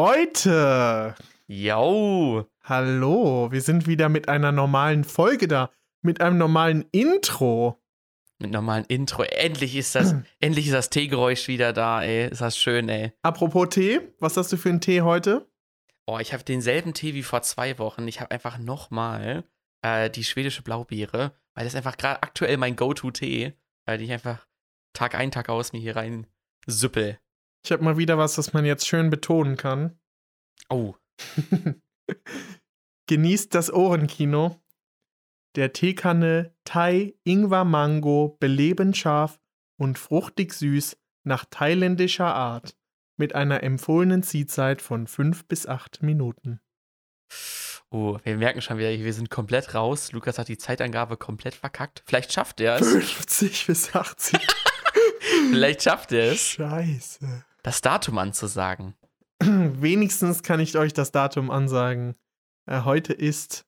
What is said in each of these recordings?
Leute, Yo, hallo, wir sind wieder mit einer normalen Folge da, mit einem normalen Intro. mit normalen Intro. Endlich ist das, endlich ist das Teegeräusch wieder da, ey. Ist das schön, ey. Apropos Tee, was hast du für einen Tee heute? Oh, ich habe denselben Tee wie vor zwei Wochen. Ich habe einfach nochmal äh, die schwedische Blaubeere, weil das einfach gerade aktuell mein Go-To-Tee, weil ich einfach Tag ein, Tag aus mir hier rein süppel. Ich habe mal wieder was, was man jetzt schön betonen kann. Oh, Genießt das Ohrenkino. Der Teekanne Thai Ingwer Mango belebend scharf und fruchtig süß nach thailändischer Art mit einer empfohlenen Ziehzeit von 5 bis 8 Minuten. oh, wir merken schon wieder, wir sind komplett raus. Lukas hat die Zeitangabe komplett verkackt. Vielleicht schafft er es. 50 bis 80. Vielleicht schafft er es, Scheiße. Das Datum anzusagen. Wenigstens kann ich euch das Datum ansagen. Äh, heute ist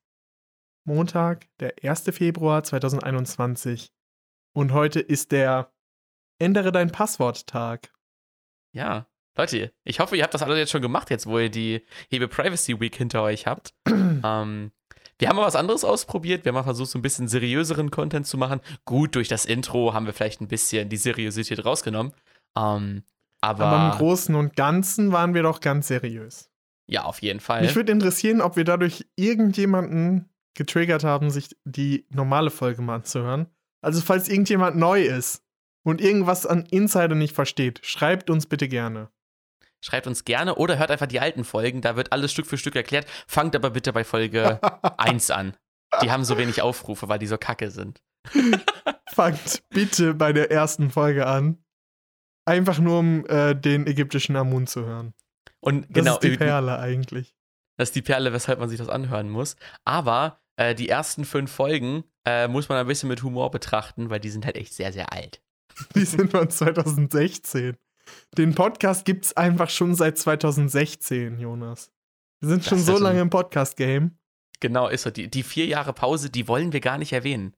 Montag, der 1. Februar 2021. Und heute ist der Ändere dein Passwort-Tag. Ja. Leute, ich hoffe, ihr habt das alle jetzt schon gemacht, jetzt wo ihr die Hebe Privacy Week hinter euch habt. ähm, wir haben mal was anderes ausprobiert. Wir haben mal versucht, so ein bisschen seriöseren Content zu machen. Gut, durch das Intro haben wir vielleicht ein bisschen die Seriosität rausgenommen. Ähm, aber, Aber im Großen und Ganzen waren wir doch ganz seriös. ja, auf jeden Fall. Mich würde interessieren, ob wir dadurch irgendjemanden getriggert haben, sich die normale Folge mal anzuhören. Also, falls irgendjemand neu ist und irgendwas an Insider nicht versteht, schreibt uns bitte gerne. Schreibt uns gerne oder hört einfach die alten Folgen. Da wird alles Stück für Stück erklärt. Fangt aber bitte bei Folge 1 an. Die haben so wenig Aufrufe, weil die so kacke sind. Fangt bitte bei der ersten Folge an. Einfach nur, um äh, den ägyptischen Amun zu hören. Und Das genau, ist die Perle eigentlich. Das ist die Perle, weshalb man sich das anhören muss. Aber äh, die ersten fünf Folgen äh, muss man ein bisschen mit Humor betrachten, weil die sind halt echt sehr, sehr alt. Die sind von 2016. Den Podcast gibt's einfach schon seit 2016, Jonas. Wir sind Das schon so also- lange im Podcast-Game. Genau, ist so. Die, die vier Jahre Pause, die wollen wir gar nicht erwähnen.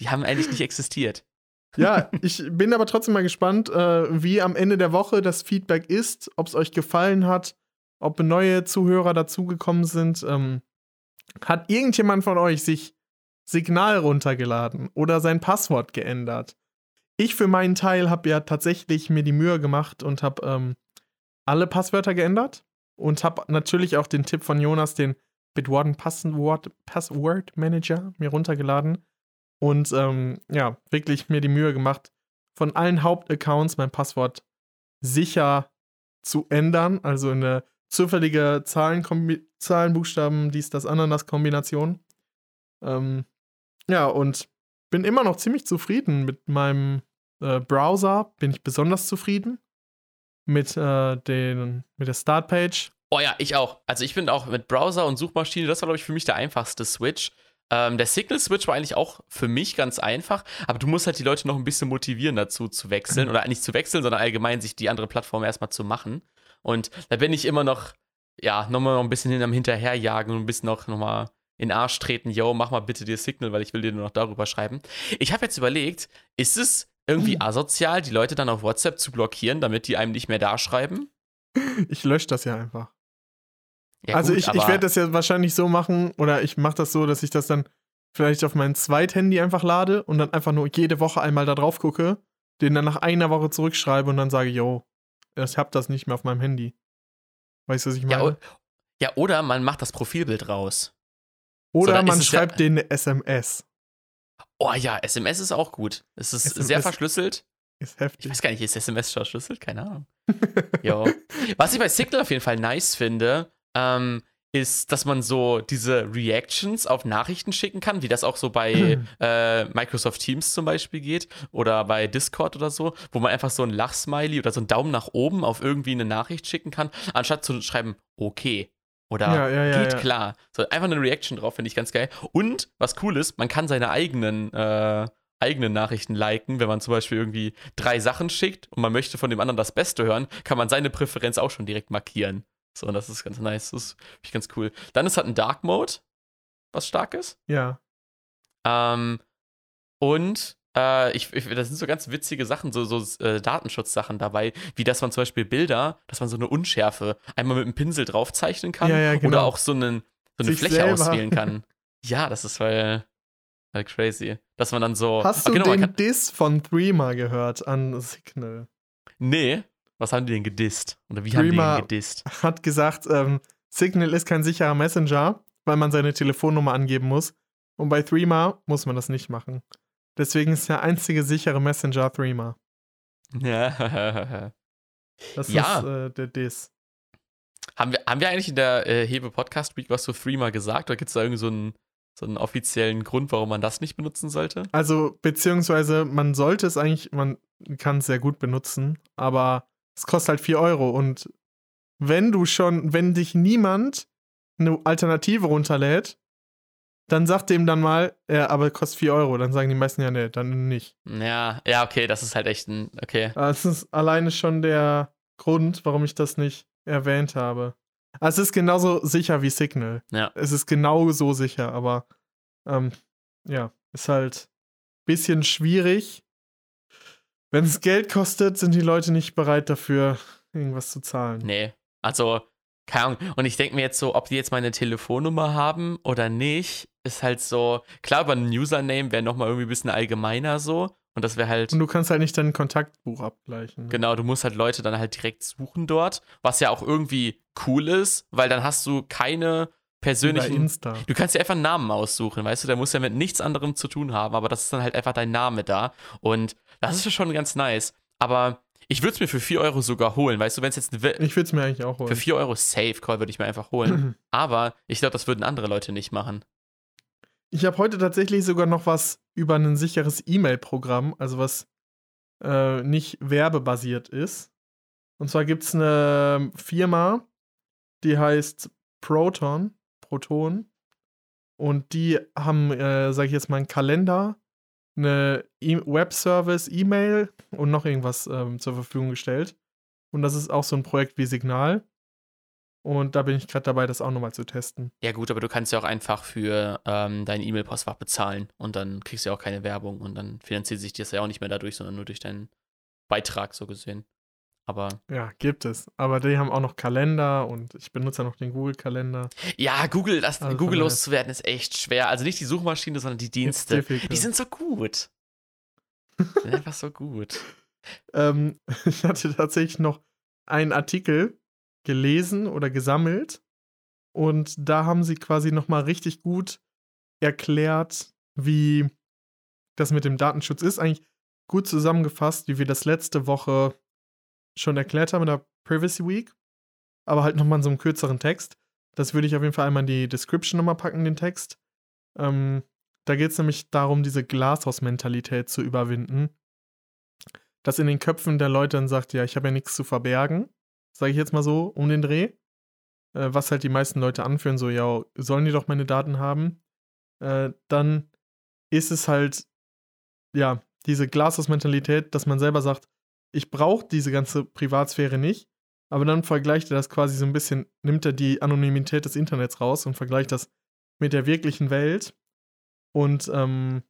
Die haben eigentlich nicht existiert. Ja, ich bin aber trotzdem mal gespannt, äh, wie am Ende der Woche das Feedback ist, ob es euch gefallen hat, ob neue Zuhörer dazugekommen sind. Ähm, hat irgendjemand von euch sich Signal runtergeladen oder sein Passwort geändert? Ich für meinen Teil habe ja tatsächlich mir die Mühe gemacht und habe ähm, alle Passwörter geändert und habe natürlich auch den Tipp von Jonas, den Bitwarden Passwort, Password Manager, mir runtergeladen und ähm, ja, wirklich mir die Mühe gemacht, von allen Hauptaccounts mein Passwort sicher zu ändern, also in eine zufällige Zahlen, Zahlen Buchstaben, dies, das, Ananas Kombination. Ähm, ja, und bin immer noch ziemlich zufrieden mit meinem äh, Browser, bin ich besonders zufrieden. Mit, äh, den, mit der Startpage. Oh ja, ich auch. Also ich bin auch mit Browser und Suchmaschine, das war, glaube ich, für mich der einfachste Switch. Ähm, der Signal-Switch war eigentlich auch für mich ganz einfach, aber du musst halt die Leute noch ein bisschen motivieren dazu zu wechseln. Oder nicht zu wechseln, sondern allgemein sich die andere Plattform erstmal zu machen. Und da bin ich immer noch, ja, nochmal noch ein bisschen hin am Hinterherjagen und ein bisschen noch, noch mal in den Arsch treten, yo, mach mal bitte dir Signal, weil ich will dir nur noch darüber schreiben. Ich habe jetzt überlegt, ist es irgendwie asozial, die Leute dann auf WhatsApp zu blockieren, damit die einem nicht mehr da schreiben? Ich lösche das ja einfach. Ja, also gut, ich, ich werde das ja wahrscheinlich so machen, oder ich mache das so, dass ich das dann vielleicht auf mein Zweithandy einfach lade und dann einfach nur jede Woche einmal da drauf gucke, den dann nach einer Woche zurückschreibe und dann sage, yo, ich hab das nicht mehr auf meinem Handy. Weißt du, was ich meine? Ja, ja, oder man macht das Profilbild raus. oder ist man es ja- schreibt denen eine SMS. Oh ja, SMS ist auch gut. Es ist SMS sehr verschlüsselt. Ist Ich heftig. weiß gar nicht, ist SMS verschlüsselt? Keine Ahnung. Jo. Was ich bei Signal auf jeden Fall nice finde, ähm, ist, dass man so diese Reactions auf Nachrichten schicken kann, wie das auch so bei äh, Microsoft Teams zum Beispiel geht oder bei Discord oder so, wo man einfach so ein Lachsmiley oder so einen Daumen nach oben auf irgendwie eine Nachricht schicken kann, anstatt zu schreiben, okay. Oder Ja, ja, ja, geht klar. So einfach eine Reaction drauf, finde ich ganz geil. Und was cool ist, man kann seine eigenen, äh, eigenen Nachrichten liken, wenn man zum Beispiel irgendwie drei Sachen schickt und man möchte von dem anderen das Beste hören, kann man seine Präferenz auch schon direkt markieren. So, und das ist ganz nice. Das ist finde ich ganz cool. Dann ist halt ein Dark Mode, was stark ist. Ja. Ähm, und äh, ich, ich, das sind so ganz witzige Sachen, so, so äh, Datenschutzsachen dabei, wie dass man zum Beispiel Bilder, dass man so eine Unschärfe einmal mit einem Pinsel draufzeichnen kann Ja, ja, genau. oder auch so, einen, so eine Sich Fläche selber. auswählen kann. ja, das ist voll, voll crazy. Dass man dann so. Hast Ah, du genau, den kann, Diss von Threema gehört an Signal? Nee, was haben die denn gedisst? Oder wie haben die denn gedisst? Hat gesagt, ähm, Signal ist kein sicherer Messenger, weil man seine Telefonnummer angeben muss. Und bei Threema muss man das nicht machen. Deswegen ist der einzige sichere Messenger Threema. Ja. Das Ja. ist äh, der Diss. haben, wir, haben wir eigentlich in der äh, Hebe Podcast Week was zu Threema gesagt? Oder gibt es da irgendwie so einen, so einen offiziellen Grund, warum man das nicht benutzen sollte? Also, beziehungsweise man sollte es eigentlich, man kann es sehr gut benutzen, aber es kostet halt 4 Euro. Und wenn du schon, wenn dich niemand eine Alternative runterlädt, dann sagt dem dann mal, ja, aber kostet 4 Euro. Dann sagen die meisten ja, nee, dann nicht. Ja, ja, okay, das ist halt echt ein. Okay. Das ist alleine schon der Grund, warum ich das nicht erwähnt habe. Also es ist genauso sicher wie Signal. Ja. Es ist genau so sicher, aber ähm, ja, ist halt ein bisschen schwierig. Wenn es Geld kostet, sind die Leute nicht bereit dafür, irgendwas zu zahlen. Nee. Also, keine Ahnung. Und ich denke mir jetzt so, ob die jetzt meine Telefonnummer haben oder nicht, ist halt so. Klar, über einen Username wäre nochmal irgendwie ein bisschen allgemeiner so. Und das wäre halt. Und du kannst halt nicht dein Kontaktbuch abgleichen. ne? Genau, du musst halt Leute dann halt direkt suchen dort, was ja auch irgendwie cool ist, weil dann hast du keine persönlichen. Insta. Du kannst dir einfach einen Namen aussuchen, weißt du, der muss ja mit nichts anderem zu tun haben, aber das ist dann halt einfach dein Name da. Und das ist schon ganz nice. Aber ich würde es mir für 4 Euro sogar holen, weißt du, wenn es jetzt eine Ich würde es mir eigentlich auch für holen. 4 Euro Safe Call würde ich mir einfach holen. aber ich glaube, das würden andere Leute nicht machen. Ich habe heute tatsächlich sogar noch was über ein sicheres E-Mail-Programm, also was äh, nicht werbebasiert ist. Und zwar gibt es eine Firma, die heißt Proton, Proton. Und die haben, äh, sage ich jetzt mal, einen Kalender, eine e Webservice, E-Mail und noch irgendwas ähm, zur Verfügung gestellt. Und das ist auch so ein Projekt wie Signal. Und da bin ich gerade dabei, das auch nochmal zu testen. Ja, gut, aber du kannst ja auch einfach für ähm, dein E-Mail-Postfach bezahlen und dann kriegst du ja auch keine Werbung und dann finanziert sich das ja auch nicht mehr dadurch, sondern nur durch deinen Beitrag so gesehen. Aber Ja, gibt es. Aber die haben auch noch Kalender und ich benutze ja noch den Google-Kalender. ja, Google, das, Also Google loszuwerden ist echt schwer. Also nicht die Suchmaschine, sondern die Dienste. Die sind so gut. Die sind einfach so gut. ähm, ich hatte tatsächlich noch einen Artikel gelesen oder gesammelt und da haben sie quasi nochmal richtig gut erklärt, wie das mit dem Datenschutz ist. Eigentlich gut zusammengefasst, wie wir das letzte Woche schon erklärt haben in der Privacy Week, aber halt nochmal in so einem kürzeren Text. Das würde ich auf jeden Fall einmal in die Description nochmal packen, den Text. Ähm, da geht es nämlich darum, diese Glashaus-Mentalität zu überwinden. Dass in den Köpfen der Leute dann sagt, ja, ich habe ja nichts zu verbergen, sage ich jetzt mal so, um den Dreh. Äh, was halt die meisten Leute anführen, so, ja, sollen die doch meine Daten haben. Äh, dann ist es halt, ja, diese Glashaus-Mentalität, dass man selber sagt, ich brauche diese ganze Privatsphäre nicht, aber dann vergleicht er das quasi so ein bisschen, nimmt er die Anonymität des Internets raus und vergleicht das mit der wirklichen Welt. Und ähm,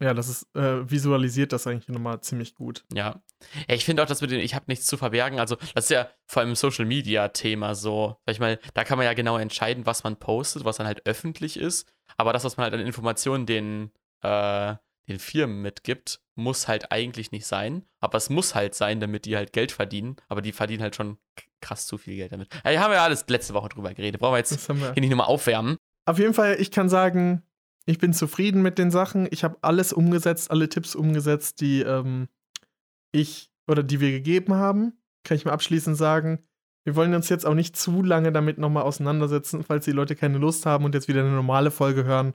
ja, das ist, äh, visualisiert das eigentlich nochmal ziemlich gut. Ja. ja ich finde auch, dass mit den, ich habe nichts zu verbergen. Also, das ist ja vor allem im Social Media Thema so. Sag ich mal, da kann man ja genau entscheiden, was man postet, was dann halt öffentlich ist. Aber das, was man halt an Informationen den, äh, den Firmen mitgibt, muss halt eigentlich nicht sein. Aber es muss halt sein, damit die halt Geld verdienen. Aber die verdienen halt schon krass zu viel Geld damit. Ja, haben wir ja alles letzte Woche drüber geredet. Brauchen wir jetzt wir. hier nicht nochmal aufwärmen. Auf jeden Fall, ich kann sagen, ich bin zufrieden mit den Sachen. Ich habe alles umgesetzt, alle Tipps umgesetzt, die ähm, ich oder die wir gegeben haben. Kann ich mal abschließend sagen. Wir wollen uns jetzt auch nicht zu lange damit nochmal auseinandersetzen, falls die Leute keine Lust haben und jetzt wieder eine normale Folge hören,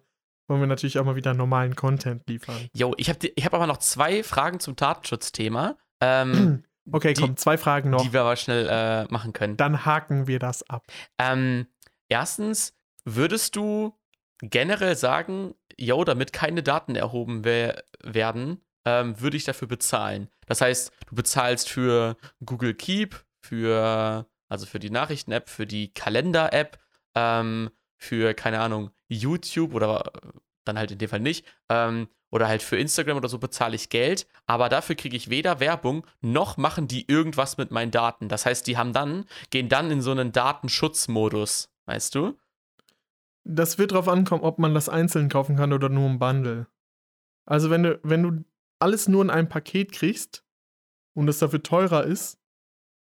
wollen wir natürlich auch mal wieder normalen Content liefern. Jo, ich habe ich hab aber noch zwei Fragen zum Datenschutzthema. Ähm, Okay, die, komm, zwei Fragen noch. Die wir aber schnell äh, machen können. Dann haken wir das ab. Ähm, erstens, würdest du generell sagen, yo, damit keine Daten erhoben wer werden, ähm, würde ich dafür bezahlen? Das heißt, du bezahlst für Google Keep, für, also für die Nachrichten-App, für die Kalender-App, ähm, für, keine Ahnung, YouTube oder äh, dann halt in dem Fall nicht. Ähm, oder halt für Instagram oder so bezahle ich Geld, aber dafür kriege ich weder Werbung noch machen die irgendwas mit meinen Daten. Das heißt, die haben dann, gehen dann in so einen Datenschutzmodus, weißt du? Das wird drauf ankommen, ob man das einzeln kaufen kann oder nur im Bundle. Also wenn du, wenn du alles nur in einem Paket kriegst und es dafür teurer ist,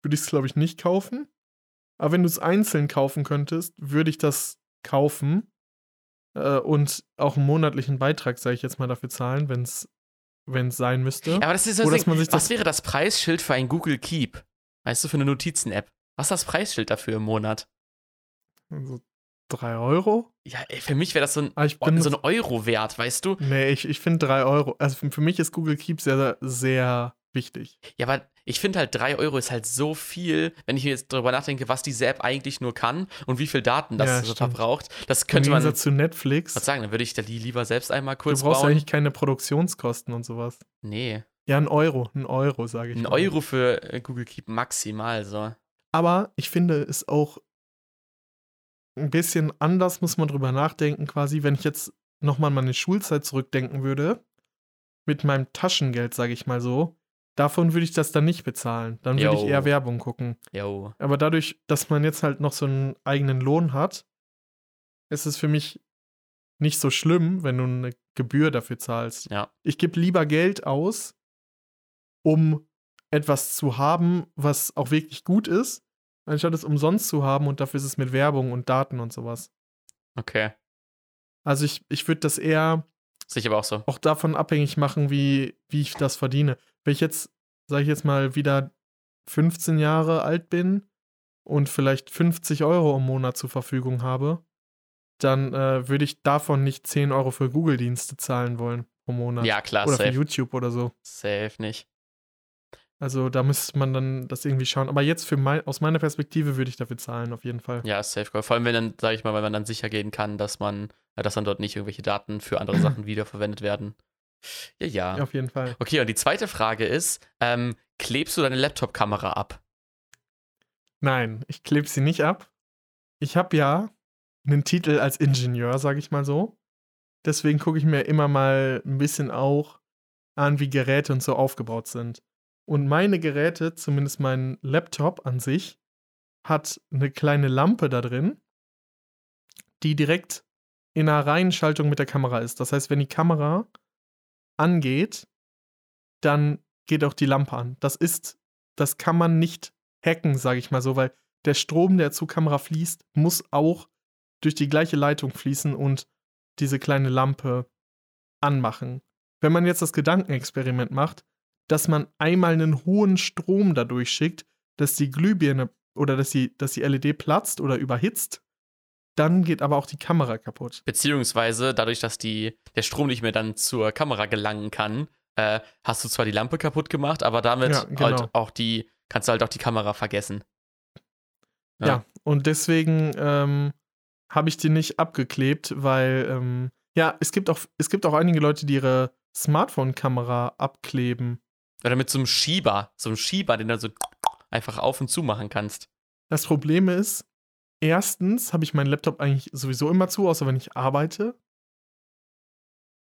würde ich es, glaube ich, nicht kaufen. Aber wenn du es einzeln kaufen könntest, würde ich das kaufen äh, und auch einen monatlichen Beitrag, sage ich jetzt mal, dafür zahlen, wenn es sein müsste. Ja, aber das ist so Oder das dass man Ding. sich Was das- wäre das Preisschild für ein Google Keep? Weißt du, für eine Notizen-App? Was ist das Preisschild dafür im Monat? Also drei Euro? Ja, ey, für mich wäre das so ein, Ah, ich bin so ein Euro wert, weißt du? Nee, ich, ich finde drei Euro. Also für, für mich ist Google Keep sehr, sehr wichtig. Ja, aber ich finde halt 3 Euro ist halt so viel, wenn ich mir jetzt darüber nachdenke, was diese App eigentlich nur kann und wie viel Daten das Ja, verbraucht. Das Im könnte man. Gegensatz zu Netflix. Was sagen, dann würde ich da die lieber selbst einmal Du kurz brauchst bauen. eigentlich keine Produktionskosten und sowas. Nee. Ja, ein Euro. Ein Euro, sage ich Ein mal. Euro für äh, Google Keep maximal so. Aber ich finde es auch ein bisschen anders, muss man drüber nachdenken, quasi, wenn ich jetzt nochmal an meine Schulzeit zurückdenken würde, mit meinem Taschengeld, sage ich mal so, davon würde ich das dann nicht bezahlen. Dann würde ich eher Werbung gucken. Jo. Aber dadurch, dass man jetzt halt noch so einen eigenen Lohn hat, ist es für mich nicht so schlimm, wenn du eine Gebühr dafür zahlst. Ja. Ich gebe lieber Geld aus, um etwas zu haben, was auch wirklich gut ist, anstatt es umsonst zu haben und dafür ist es mit Werbung und Daten und sowas. Okay. Also ich, ich würde das eher Sehe ich aber auch so. auch davon abhängig machen, wie, wie ich das verdiene. Wenn ich jetzt, sage ich jetzt mal, wieder 15 Jahre alt bin und vielleicht 50 Euro im Monat zur Verfügung habe, dann äh, würde ich davon nicht 10 Euro für Google-Dienste zahlen wollen pro Monat. Ja, klar, Oder für safe. YouTube oder so. Safe nicht. Also da müsste man dann das irgendwie schauen. Aber jetzt für mein, aus meiner Perspektive würde ich dafür zahlen, auf jeden Fall. Ja, safe. Goal. Vor allem, wenn dann, sage ich mal, weil man dann sicher gehen kann, dass man, äh, dass dann dort nicht irgendwelche Daten für andere Sachen wiederverwendet werden. Ja, ja. Auf jeden Fall. Okay, und die zweite Frage ist: ähm, Klebst du deine Laptop-Kamera ab? Nein, ich klebe sie nicht ab. Ich habe ja einen Titel als Ingenieur, sage ich mal so. Deswegen gucke ich mir immer mal ein bisschen auch an, wie Geräte und so aufgebaut sind. Und meine Geräte, zumindest mein Laptop an sich, hat eine kleine Lampe da drin, die direkt in einer Reihenschaltung mit der Kamera ist. Das heißt, wenn die Kamera angeht, dann geht auch die Lampe an. Das ist, das kann man nicht hacken, sage ich mal so, weil der Strom, der zur Kamera fließt, muss auch durch die gleiche Leitung fließen und diese kleine Lampe anmachen. Wenn man jetzt das Gedankenexperiment macht, dass man einmal einen hohen Strom dadurch schickt, dass die Glühbirne oder dass die, dass die LED platzt oder überhitzt, dann geht aber auch die Kamera kaputt. Beziehungsweise dadurch, dass die, der Strom nicht mehr dann zur Kamera gelangen kann, äh, hast du zwar die Lampe kaputt gemacht, aber damit Ja, genau. halt auch die, kannst du halt auch die Kamera vergessen. Ja, Ja. und deswegen ähm, habe ich die nicht abgeklebt, weil ähm, ja, es gibt auch es gibt auch einige Leute, die ihre Smartphone-Kamera abkleben. Oder mit so einem Schieber, so einem Schieber, den du so einfach auf und zu machen kannst. Das Problem ist, erstens habe ich meinen Laptop eigentlich sowieso immer zu, außer wenn ich arbeite.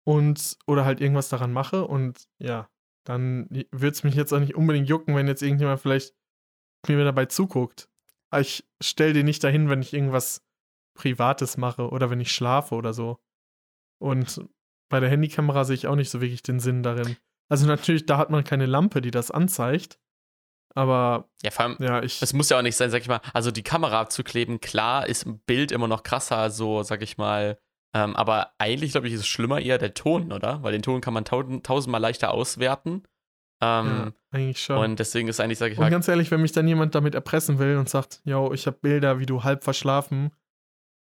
Und, oder halt irgendwas daran mache. Und ja, dann würde es mich jetzt auch nicht unbedingt jucken, wenn jetzt irgendjemand vielleicht mir dabei zuguckt. Aber ich stelle den nicht dahin, wenn ich irgendwas Privates mache oder wenn ich schlafe oder so. Und bei der Handykamera sehe ich auch nicht so wirklich den Sinn darin. Also natürlich, da hat man keine Lampe, die das anzeigt. Aber Ja, vor allem, ja, ich. es muss ja auch nicht sein, sag ich mal, also die Kamera abzukleben, klar, ist im Bild immer noch krasser, so, sag ich mal. Ähm, aber eigentlich, glaube ich, ist es schlimmer eher der Ton, oder? Weil den Ton kann man tausend, tausendmal leichter auswerten. ja, Ähm, eigentlich schon. Und deswegen ist eigentlich, sag ich Und mal, ganz ehrlich, wenn mich dann jemand damit erpressen will und sagt, yo, ich habe Bilder, wie du halb verschlafen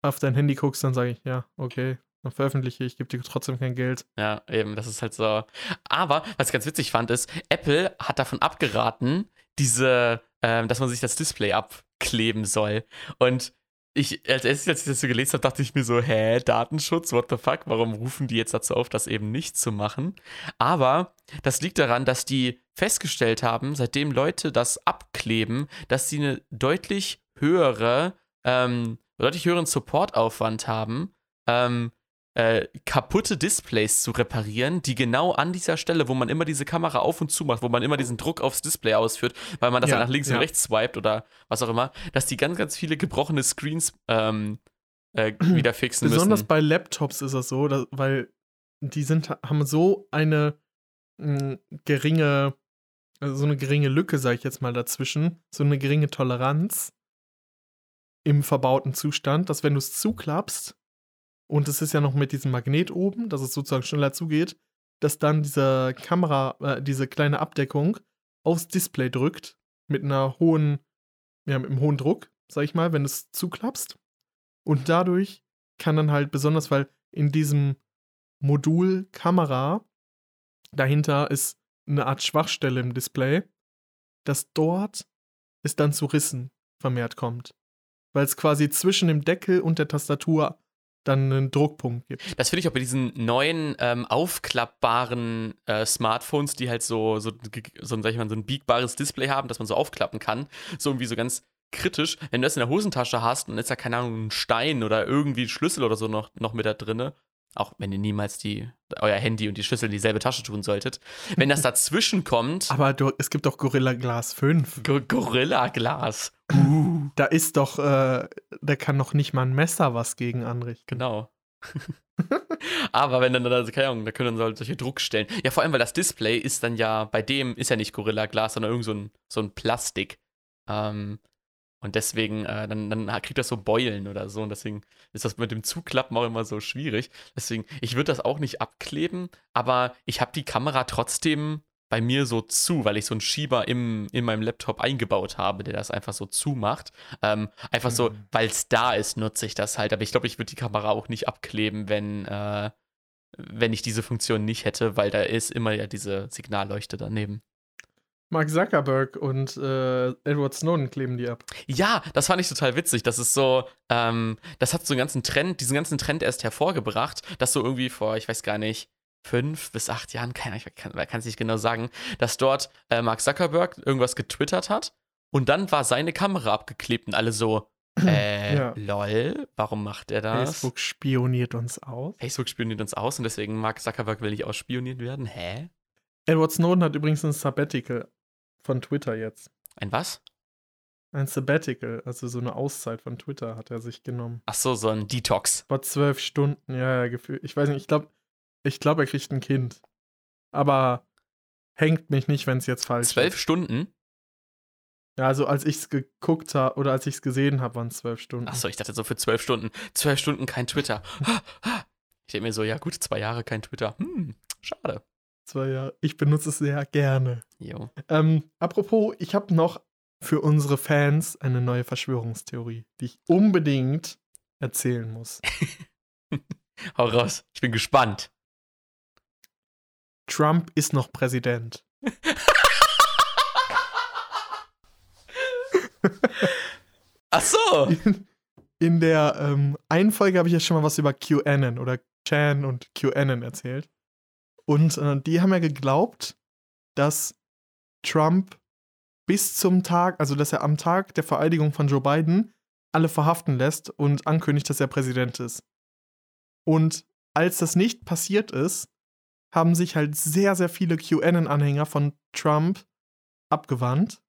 auf dein Handy guckst, dann sage ich, ja, okay, dann veröffentliche ich, gebe dir trotzdem kein Geld. Ja, eben, das ist halt so. Aber, was ich ganz witzig fand, ist, Apple hat davon abgeraten, diese, ähm, dass man sich das Display abkleben soll. Und ich, als erstes, als ich das so gelesen habe, dachte ich mir so, hä, Datenschutz, what the fuck? Warum rufen die jetzt dazu auf, das eben nicht zu machen? Aber das liegt daran, dass die festgestellt haben, seitdem Leute das abkleben, dass sie eine deutlich höhere, ähm, deutlich höheren Supportaufwand haben, ähm, äh, kaputte Displays zu reparieren, die genau an dieser Stelle, wo man immer diese Kamera auf und zu macht, wo man immer diesen Druck aufs Display ausführt, weil man das Ja, dann nach links ja. und rechts swiped oder was auch immer, dass die ganz, ganz viele gebrochene Screens ähm, äh, wieder fixen Besonders müssen. bei Laptops ist das so, dass, weil die sind, haben so eine mh, geringe, also so eine geringe Lücke, sag ich jetzt mal, dazwischen, so eine geringe Toleranz im verbauten Zustand, dass wenn du es zuklappst, und es ist ja noch mit diesem Magnet oben, dass es sozusagen schneller zugeht, dass dann diese Kamera, äh, diese kleine Abdeckung aufs Display drückt mit einer hohen, ja, mit einem hohen Druck, sag ich mal, wenn es zuklappst. Und dadurch kann dann halt besonders, weil in diesem Modul Kamera dahinter ist eine Art Schwachstelle im Display, dass dort es dann zu Rissen vermehrt kommt. Weil es quasi zwischen dem Deckel und der Tastatur dann einen Druckpunkt gibt. Das finde ich auch bei diesen neuen ähm, aufklappbaren äh, Smartphones, die halt so, so, so, ein, sag ich mal, so ein biegbares Display haben, das man so aufklappen kann. So irgendwie so ganz kritisch. Wenn du das in der Hosentasche hast und ist da, keine Ahnung, ein Stein oder irgendwie ein Schlüssel oder so noch, noch mit da drinne, auch wenn ihr niemals die, euer Handy und die Schlüssel in dieselbe Tasche tun solltet, wenn das dazwischen kommt, Aber du, es gibt doch Gorilla Glass 5. Go Gorilla Glas. Da ist doch, äh, da kann noch nicht mal ein Messer was gegen anrichten. Genau. Aber wenn dann, also, keine Ahnung, da können dann solche Druckstellen. Ja, vor allem, weil das Display ist dann ja, bei dem ist ja nicht Gorilla Glas, sondern irgend so ein, so ein Plastik. Ähm, und deswegen, äh, dann, dann kriegt das so Beulen oder so. Und deswegen ist das mit dem Zuklappen auch immer so schwierig. Deswegen, ich würde das auch nicht abkleben, aber ich habe die Kamera trotzdem bei mir so zu, weil ich so einen Schieber im, in meinem Laptop eingebaut habe, der das einfach so zumacht. Ähm, einfach so, Mhm. weil es da ist, nutze ich das halt. Aber ich glaube, ich würde die Kamera auch nicht abkleben, wenn, äh, wenn ich diese Funktion nicht hätte, weil da ist immer ja diese Signalleuchte daneben. Mark Zuckerberg und äh, Edward Snowden kleben die ab. Ja, das fand ich total witzig. Das ist so, ähm, das hat so einen ganzen Trend, diesen ganzen Trend erst hervorgebracht, dass so irgendwie vor, ich weiß gar nicht, fünf bis acht Jahren, keine Ahnung, ich kann es nicht genau sagen, dass dort äh, Mark Zuckerberg irgendwas getwittert hat und dann war seine Kamera abgeklebt und alle so, äh, Ja. lol, warum macht er das? Facebook spioniert uns aus. Facebook spioniert uns aus und deswegen Mark Zuckerberg will nicht ausspioniert werden. Hä? Edward Snowden hat übrigens ein Sabbatical von Twitter jetzt. Ein was? Ein Sabbatical, also so eine Auszeit von Twitter hat er sich genommen. Ach so, so ein Detox. Vor zwölf Stunden, ja, ja, gefühlt. Ich weiß nicht, ich glaube, ich glaube, er kriegt ein Kind. Aber hängt mich nicht, wenn es jetzt falsch Zwölf ist. Stunden? Ja, also als ich es geguckt habe oder als ich es gesehen habe, waren es zwölf Stunden. Ach so, ich dachte so für zwölf Stunden. Zwölf Stunden kein Twitter. Ich denke mir so, ja gut, zwei Jahre kein Twitter. Hm, schade. Zwei Jahre. Ich benutze es sehr gerne. Jo. Ähm, apropos, ich habe noch für unsere Fans eine neue Verschwörungstheorie, die ich unbedingt erzählen muss. Hau raus. Ich bin gespannt. Trump ist noch Präsident. Ach so. In der ähm, einen Folge habe ich ja schon mal was über QAnon oder Chan und QAnon erzählt. Und äh, die haben ja geglaubt, dass Trump bis zum Tag, also dass er am Tag der Vereidigung von Joe Biden alle verhaften lässt und ankündigt, dass er Präsident ist. Und als das nicht passiert ist, haben sich halt sehr, sehr viele QAnon-Anhänger von Trump abgewandt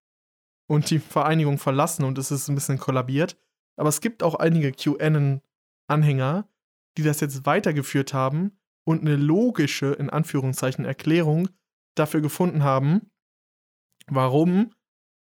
und die Vereinigung verlassen und es ist ein bisschen kollabiert. Aber es gibt auch einige QAnon-Anhänger, die das jetzt weitergeführt haben und eine logische, in Anführungszeichen, Erklärung dafür gefunden haben, warum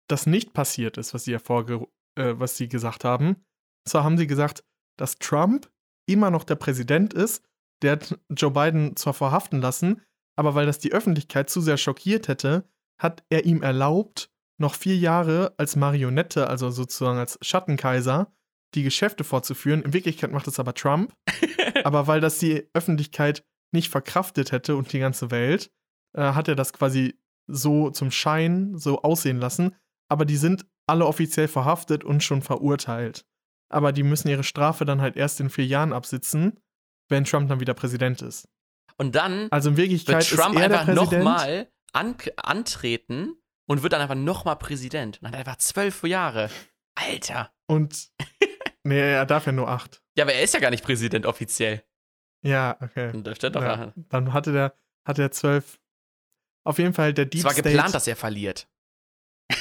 das nicht passiert ist, was sie, hervorge äh, was sie gesagt haben. Und zwar haben sie gesagt, dass Trump immer noch der Präsident ist. Der hat Joe Biden zwar verhaften lassen, aber weil das die Öffentlichkeit zu sehr schockiert hätte, hat er ihm erlaubt, noch vier Jahre als Marionette, also sozusagen als Schattenkaiser, die Geschäfte fortzuführen. In Wirklichkeit macht es aber Trump. aber weil das die Öffentlichkeit nicht verkraftet hätte und die ganze Welt, äh, hat er das quasi so zum Schein so aussehen lassen. Aber die sind alle offiziell verhaftet und schon verurteilt. Aber die müssen ihre Strafe dann halt erst in vier Jahren absitzen, wenn Trump dann wieder Präsident ist. Und dann Also in Wirklichkeit wird Trump einfach nochmal an antreten und wird dann einfach nochmal Präsident. Und hat einfach zwölf Jahre. Alter. Und nee, er darf ja nur acht. Ja, aber er ist ja gar nicht Präsident offiziell. Ja, okay. Dann dürfte er doch. Ja, dann hatte der, hatte der zwölf. Auf jeden Fall der Deep es war State. geplant, dass er verliert.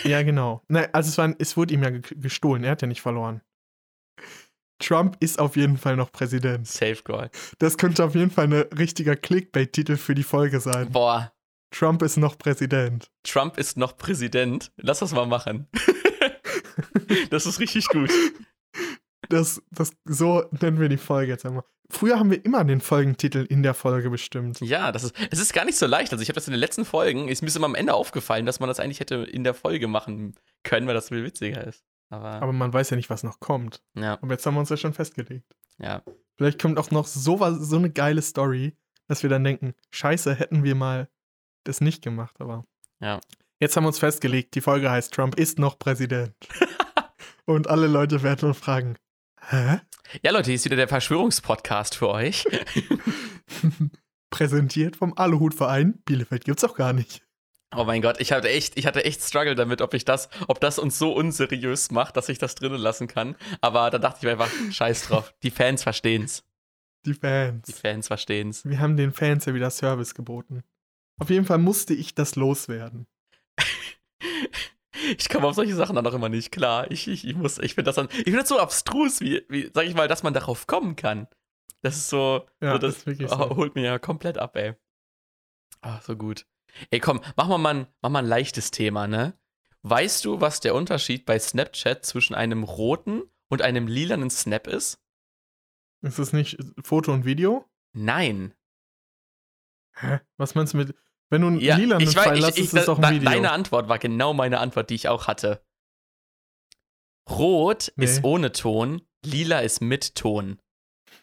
Ja, genau. Nein, also es, war, es wurde ihm ja ge- gestohlen. Er hat ja nicht verloren. Trump ist auf jeden Fall noch Präsident. Safe Goal. Das könnte auf jeden Fall ein richtiger Clickbait-Titel für die Folge sein. Boah, Trump ist noch Präsident. Trump ist noch Präsident. Lass das mal machen. das ist richtig gut. Das, das, so nennen wir die Folge jetzt einmal. Früher haben wir immer den Folgentitel in der Folge bestimmt. Ja, das ist, es ist gar nicht so leicht. Also ich habe das in den letzten Folgen, ist mir immer am Ende aufgefallen, dass man das eigentlich hätte in der Folge machen können, weil das viel witziger ist. Aber, Aber man weiß ja nicht, was noch kommt. ja, Aber jetzt haben wir uns ja schon festgelegt. ja. Vielleicht kommt auch noch so, was, so eine geile Story, dass wir dann denken, scheiße, hätten wir mal das nicht gemacht, aber. Ja. Jetzt haben wir uns festgelegt, die Folge heißt Trump ist noch Präsident. Und alle Leute werden uns fragen, hä? Ja, Leute, hier ist wieder der Verschwörungspodcast für euch. Präsentiert vom Aluhutverein. Bielefeld gibt's auch gar nicht. Oh mein Gott, ich hatte echt, ich hatte echt Struggle damit, ob ich das, ob das uns so unseriös macht, dass ich das drinnen lassen kann. Aber da dachte ich mir einfach, scheiß drauf. Die Fans verstehen's. Die Die Fans. Fans verstehen's. Wir haben den Fans ja wieder Service geboten. Auf jeden Fall musste ich das loswerden. Ich komme auf solche Sachen dann auch immer nicht klar. Ich, ich, ich muss, ich finde das dann, ich finde das so abstrus, wie, wie, sag ich mal, dass man darauf kommen kann. Das ist so, Ja, so das das so. holt mir ja komplett ab, ey. Ah, so gut. Ey, komm, mach mal, mal, ein- mach mal ein leichtes Thema, ne? Weißt du, was der Unterschied bei Snapchat zwischen einem roten und einem lilanen Snap ist? Ist das nicht Foto und Video? Nein. Hä? Was meinst du mit. Wenn du einen Ja, lilanen ich Pfeil hast, ist das doch ein da- Video. Deine Antwort war genau meine Antwort, die ich auch hatte. Rot Nee. ist ohne Ton, lila ist mit Ton.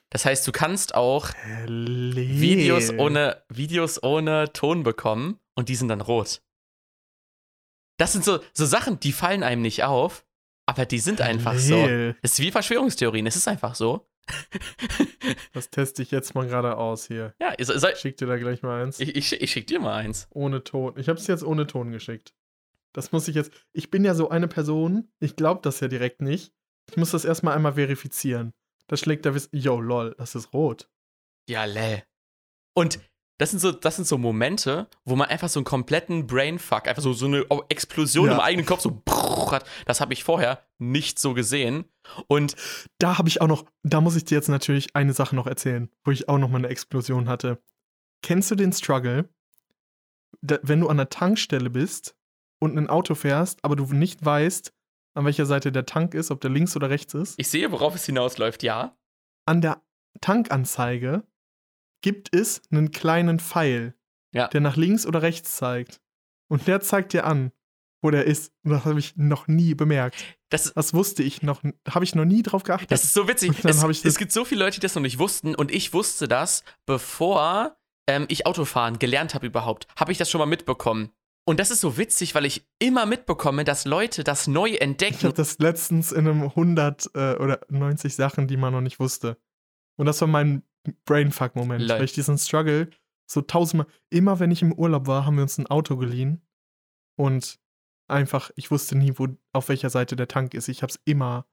Das heißt, du kannst auch Videos ohne, Videos ohne Ton bekommen und die sind dann rot. Das sind so, so Sachen, die fallen einem nicht auf, aber die sind einfach so. Leel. Es ist wie Verschwörungstheorien, es ist einfach so. Das teste ich jetzt mal gerade aus hier. ja, ihr Ich schick dir da gleich mal eins. ich, ich, ich schick dir mal eins. ohne Ton. Ich habe es jetzt ohne Ton geschickt. Das muss ich jetzt. Ich bin ja so eine Person, ich glaube das ja direkt nicht. Ich muss das erstmal einmal verifizieren. Das schlägt da Wissen. Yo, lol, das ist rot. Ja, lä. Und das sind so, das sind so Momente, wo man einfach so einen kompletten Brainfuck, einfach so, so eine Explosion Ja. im eigenen Kopf so hat. Das habe ich vorher nicht so gesehen. Und Da habe ich auch noch, da muss ich dir jetzt natürlich eine Sache noch erzählen, wo ich auch noch mal eine Explosion hatte. Kennst du den Struggle, da, wenn du an der Tankstelle bist und ein Auto fährst, aber du nicht weißt, an welcher Seite der Tank ist, ob der links oder rechts ist? ich sehe, worauf es hinausläuft, ja. an der Tankanzeige gibt es einen kleinen Pfeil, Ja. der nach links oder rechts zeigt. Und der zeigt dir an, wo der ist. Und das habe ich noch nie bemerkt. Das, Das wusste ich noch, habe ich noch nie drauf geachtet. Das ist so witzig. Es, ich es gibt so viele Leute, die das noch nicht wussten und ich wusste das, bevor ähm, ich Autofahren gelernt habe überhaupt. Habe ich das schon mal mitbekommen. Und das ist so witzig, weil ich immer mitbekomme, dass Leute das neu ich entdecken. habe das letztens in einem 100 äh, oder 90 Sachen, die man noch nicht wusste. Und das war mein Brainfuck-Moment, weil ich diesen Struggle so tausendmal, immer wenn ich im Urlaub war, haben wir uns ein Auto geliehen und einfach, ich wusste nie, wo, auf welcher Seite der Tank ist. Ich habe es immer,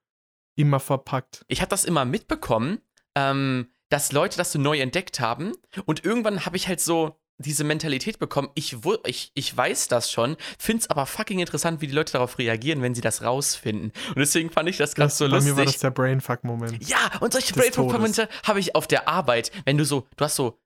immer verpackt. Ich habe das immer mitbekommen, ähm, dass Leute das so neu entdeckt haben. Und irgendwann habe ich halt so diese Mentalität bekommen, ich, wu- ich, ich weiß das schon, finde es aber fucking interessant, wie die Leute darauf reagieren, wenn sie das rausfinden. Und deswegen fand ich das gerade Das, so bei lustig. mir war das der Brainfuck-Moment. Ja, und solche Brainfuck-Momente habe ich auf der Arbeit. Wenn du so, du hast so,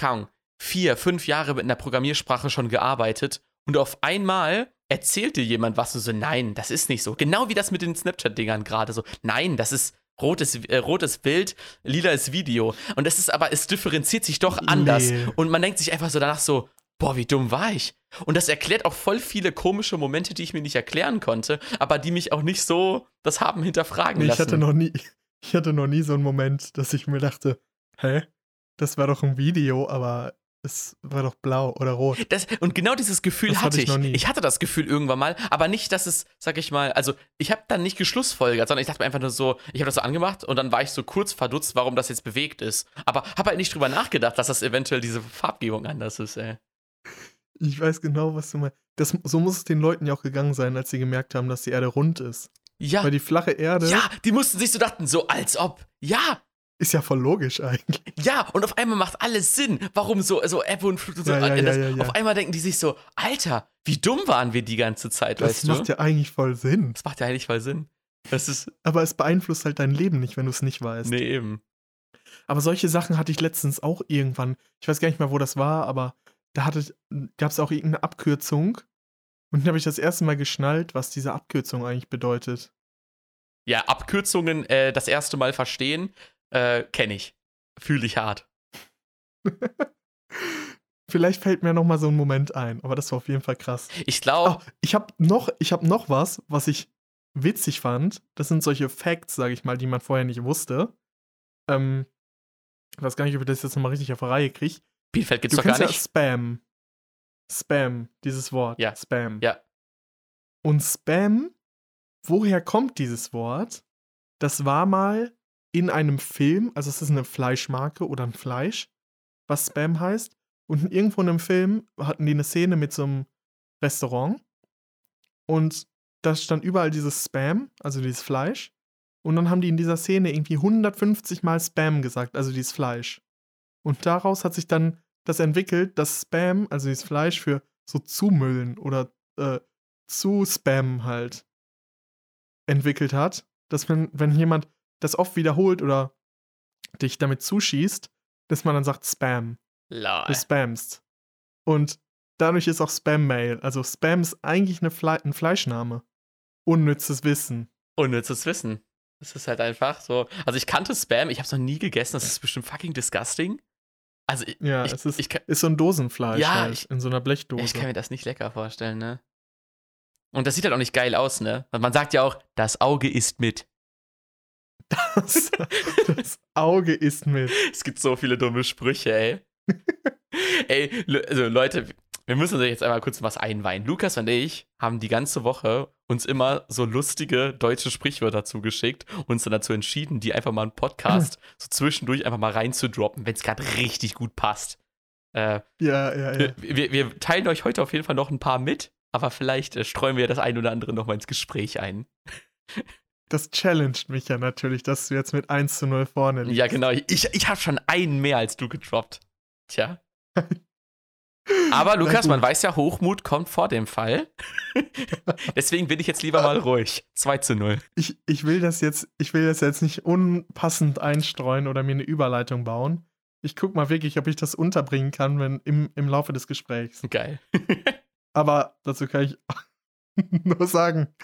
Ahnung, vier, fünf Jahre mit einer Programmiersprache schon gearbeitet und auf einmal erzählt dir jemand was, du so, nein, das ist nicht so. Genau wie das mit den Snapchat-Dingern gerade so. Nein, das ist rotes, äh, rotes Bild, lila ist Video. Und es ist aber, es differenziert sich doch anders. Nee. Und man denkt sich einfach so danach so, boah, wie dumm war ich. Und das erklärt auch voll viele komische Momente, die ich mir nicht erklären konnte, aber die mich auch nicht so das haben hinterfragen Nee, ich lassen. hatte noch nie, ich hatte noch nie so einen Moment, dass ich mir dachte, hä? Das war doch ein Video, aber es war doch blau oder rot. Das, und genau dieses Gefühl Das hatte ich ich. noch nie. Ich hatte das Gefühl irgendwann mal, aber nicht, dass es, sag ich mal, also ich habe dann nicht geschlussfolgert, sondern ich dachte mir einfach nur so, ich habe das so angemacht und dann war ich so kurz verdutzt, warum das jetzt bewegt ist. Aber habe halt nicht drüber nachgedacht, dass das eventuell diese Farbgebung anders ist, ey. Ich weiß genau, was du meinst. Das, so muss es den Leuten ja auch gegangen sein, als sie gemerkt haben, dass die Erde rund ist. Ja, Weil die flache Erde, ja, die mussten sich so dachten, so als ob. Ja, Ist ja voll logisch eigentlich. Ja, und auf einmal macht alles Sinn. Warum so, so Ebbe und Flut und so. Ja, ja, das, ja. Auf einmal denken die sich so, Alter, wie dumm waren wir die ganze Zeit, Das weißt macht du? ja eigentlich voll Sinn. Das macht ja eigentlich voll Sinn. Das ist, Aber es beeinflusst halt dein Leben nicht, wenn du es nicht weißt. nee, eben. Aber solche Sachen hatte ich letztens auch irgendwann. Ich weiß gar nicht mehr, wo das war, aber da gab es auch irgendeine Abkürzung. Und dann habe ich das erste Mal geschnallt, was diese Abkürzung eigentlich bedeutet. Ja, Abkürzungen äh, das erste Mal verstehen, äh, kenne ich. Fühle ich hart. Vielleicht fällt mir noch mal so ein Moment ein, aber das war auf jeden Fall krass. Ich glaube, Oh, ich habe noch, ich habe noch was, was ich witzig fand. Das sind solche Facts, sage ich mal, die man vorher nicht wusste. Ähm, ich weiß gar nicht, ob ich das jetzt noch mal richtig auf die Reihe kriege. Bielefeld gibt's Du doch gar kennst ja nicht. Spam. Spam, dieses Wort. Ja. Spam. Ja. Und Spam, woher kommt dieses Wort? Das war mal in einem Film, also es ist eine Fleischmarke oder ein Fleisch, was Spam heißt. Und irgendwo in einem Film hatten die eine Szene mit so einem Restaurant. Und da stand überall dieses Spam, also dieses Fleisch. Und dann haben die in dieser Szene irgendwie 150 Mal Spam gesagt, also dieses Fleisch. Und daraus hat sich dann das entwickelt, dass Spam, also dieses Fleisch für so zumüllen oder äh, zu Spam halt entwickelt hat. Dass wenn, wenn jemand das oft wiederholt oder dich damit zuschießt, dass man dann sagt Spam. Lol. Du spamst. Und dadurch ist auch Spam-Mail. Also Spam ist eigentlich eine Fle ein Fleischname. Unnützes Wissen. Unnützes Wissen. Das ist halt einfach so. Also ich kannte Spam, ich habe es noch nie gegessen, das ist bestimmt fucking disgusting. Also ich, Ja, ich, es ist, ich, ist so ein Dosenfleisch Ja, halt, in so einer Blechdose. ich kann mir das nicht lecker vorstellen, ne? Und das sieht halt auch nicht geil aus, ne? Man sagt ja auch, das Auge isst mit. Das, das Auge ist mit. Es gibt so viele dumme Sprüche, ey. ey, also Leute, wir müssen uns jetzt einmal kurz was einweihen. Lukas und ich haben die ganze Woche uns immer so lustige deutsche Sprichwörter zugeschickt und uns dann dazu entschieden, die einfach mal im Podcast so zwischendurch einfach mal reinzudroppen, wenn es gerade richtig gut passt. Äh, Ja, ja, ja. wir, wir, teilen euch heute auf jeden Fall noch ein paar mit, aber vielleicht äh, streuen wir das ein oder andere noch mal ins Gespräch ein. Das challenged mich ja natürlich, dass du jetzt mit 1 zu 0 vorne liegst. Ja, genau. Ich, ich habe schon einen mehr als du gedroppt. Tja. Aber Lukas, man weiß ja, Hochmut kommt vor dem Fall. Deswegen bin ich jetzt lieber mal ruhig. 2 zu 0. Ich, ich will das jetzt, ich will das jetzt nicht unpassend einstreuen oder mir eine Überleitung bauen. Ich guck mal wirklich, ob ich das unterbringen kann, wenn im, im Laufe des Gesprächs. Geil. Aber dazu kann ich nur sagen,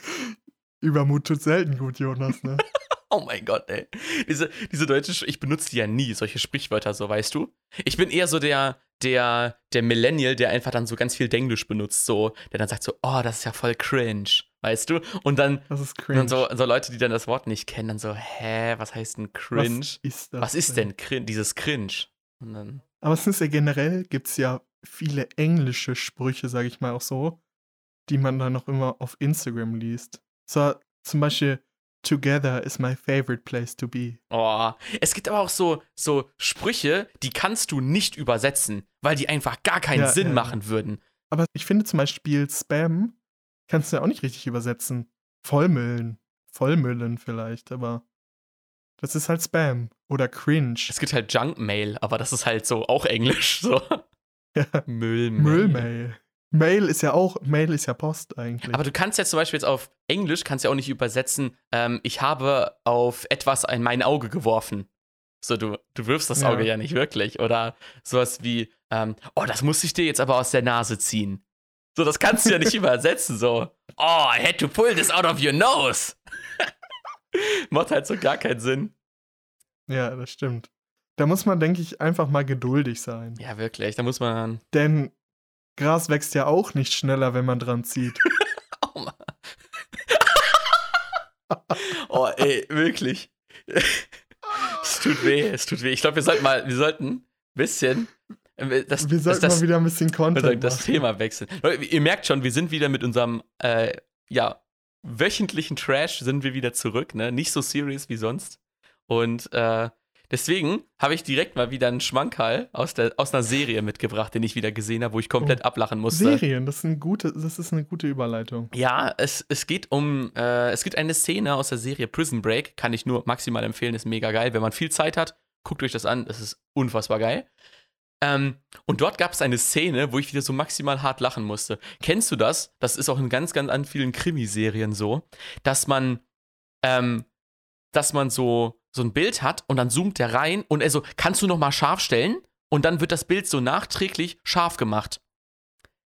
Übermut tut selten gut, Jonas, ne? Oh mein Gott, ey. Diese, diese deutsche, Sch- ich benutze die ja nie, solche Sprichwörter, so weißt du. Ich bin eher so der, der, der Millennial, der einfach dann so ganz viel Denglisch benutzt, so, der dann sagt so, oh, das ist ja voll cringe, weißt du? Und dann, und dann so, so Leute, die dann das Wort nicht kennen, dann so, hä, was heißt denn cringe? Was ist das? Was ist denn crin dieses cringe? Aber es ist ja generell, gibt es ja viele englische Sprüche, sage ich mal auch so, die man dann noch immer auf Instagram liest. So, zum Beispiel, Together is my favorite place to be. oh. Es gibt aber auch so, so Sprüche, die kannst du nicht übersetzen, weil die einfach gar keinen Ja, Sinn ja, machen würden. Aber ich finde zum Beispiel Spam kannst du ja auch nicht richtig übersetzen. Vollmüllen. Vollmüllen vielleicht, aber das ist halt Spam. Oder Cringe. Es gibt halt Junk-Mail, aber das ist halt so auch Englisch, so. Ja. Müllmail. Müllmail. Mail ist ja auch, Mail ist ja Post eigentlich. Aber du kannst jetzt zum Beispiel jetzt auf Englisch, kannst ja auch nicht übersetzen, ähm, ich habe auf etwas in mein Auge geworfen. So, du, du wirfst das Ja. Auge ja nicht wirklich. Oder sowas wie, ähm, oh, das muss ich dir jetzt aber aus der Nase ziehen. So, das kannst du ja nicht übersetzen, so. Oh, I had to pull this out of your nose. Macht halt so gar keinen Sinn. ja, das stimmt. Da muss man, denke ich, einfach mal geduldig sein. Ja, wirklich, da muss man. Denn Gras wächst ja auch nicht schneller, wenn man dran zieht. Oh, Mann. oh ey, wirklich. es tut weh, es tut weh. Ich glaube, wir sollten mal, wir sollten ein bisschen. äh, Das, Wir sollten das, mal wieder ein bisschen Content das machen. Thema wechseln. Leute, Ihr merkt schon, wir sind wieder mit unserem, äh, ja, wöchentlichen Trash sind wir wieder zurück, ne? Nicht so serious wie sonst. Und äh, deswegen habe ich direkt mal wieder einen Schmankerl aus, der, aus einer Serie mitgebracht, den ich wieder gesehen habe, wo ich komplett ablachen musste. Serien, das ist, eine gute, das ist eine gute Überleitung. Ja, es, es geht um, äh, es gibt eine Szene aus der Serie Prison Break, kann ich nur maximal empfehlen, ist mega geil. Wenn man viel Zeit hat Guckt euch das an, das ist unfassbar geil. Ähm, und dort gab es eine Szene, wo ich wieder so maximal hart lachen musste. Kennst du das? Das ist auch in ganz, ganz an vielen Krimiserien so, dass man, ähm, dass man so, so ein Bild hat und dann zoomt der rein und er so, kannst du noch mal scharf stellen? Und dann wird das Bild so nachträglich scharf gemacht.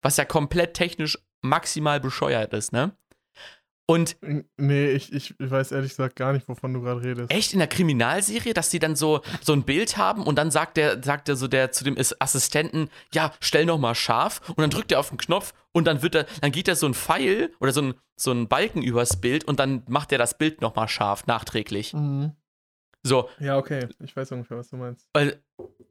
Was ja komplett technisch maximal bescheuert ist, ne? Und nee, ich, ich weiß ehrlich gesagt gar nicht, wovon du gerade redest. Echt in der Kriminalserie, dass die dann so, so ein Bild haben und dann sagt der, sagt der so der zu dem Assistenten, ja, stell noch mal scharf und dann drückt er auf den Knopf und dann wird er, dann geht da so ein Pfeil oder so ein, so ein Balken übers Bild und dann macht er das Bild noch mal scharf, nachträglich. Mhm. So. Ja, okay. Ich weiß ungefähr, was du meinst. Weil,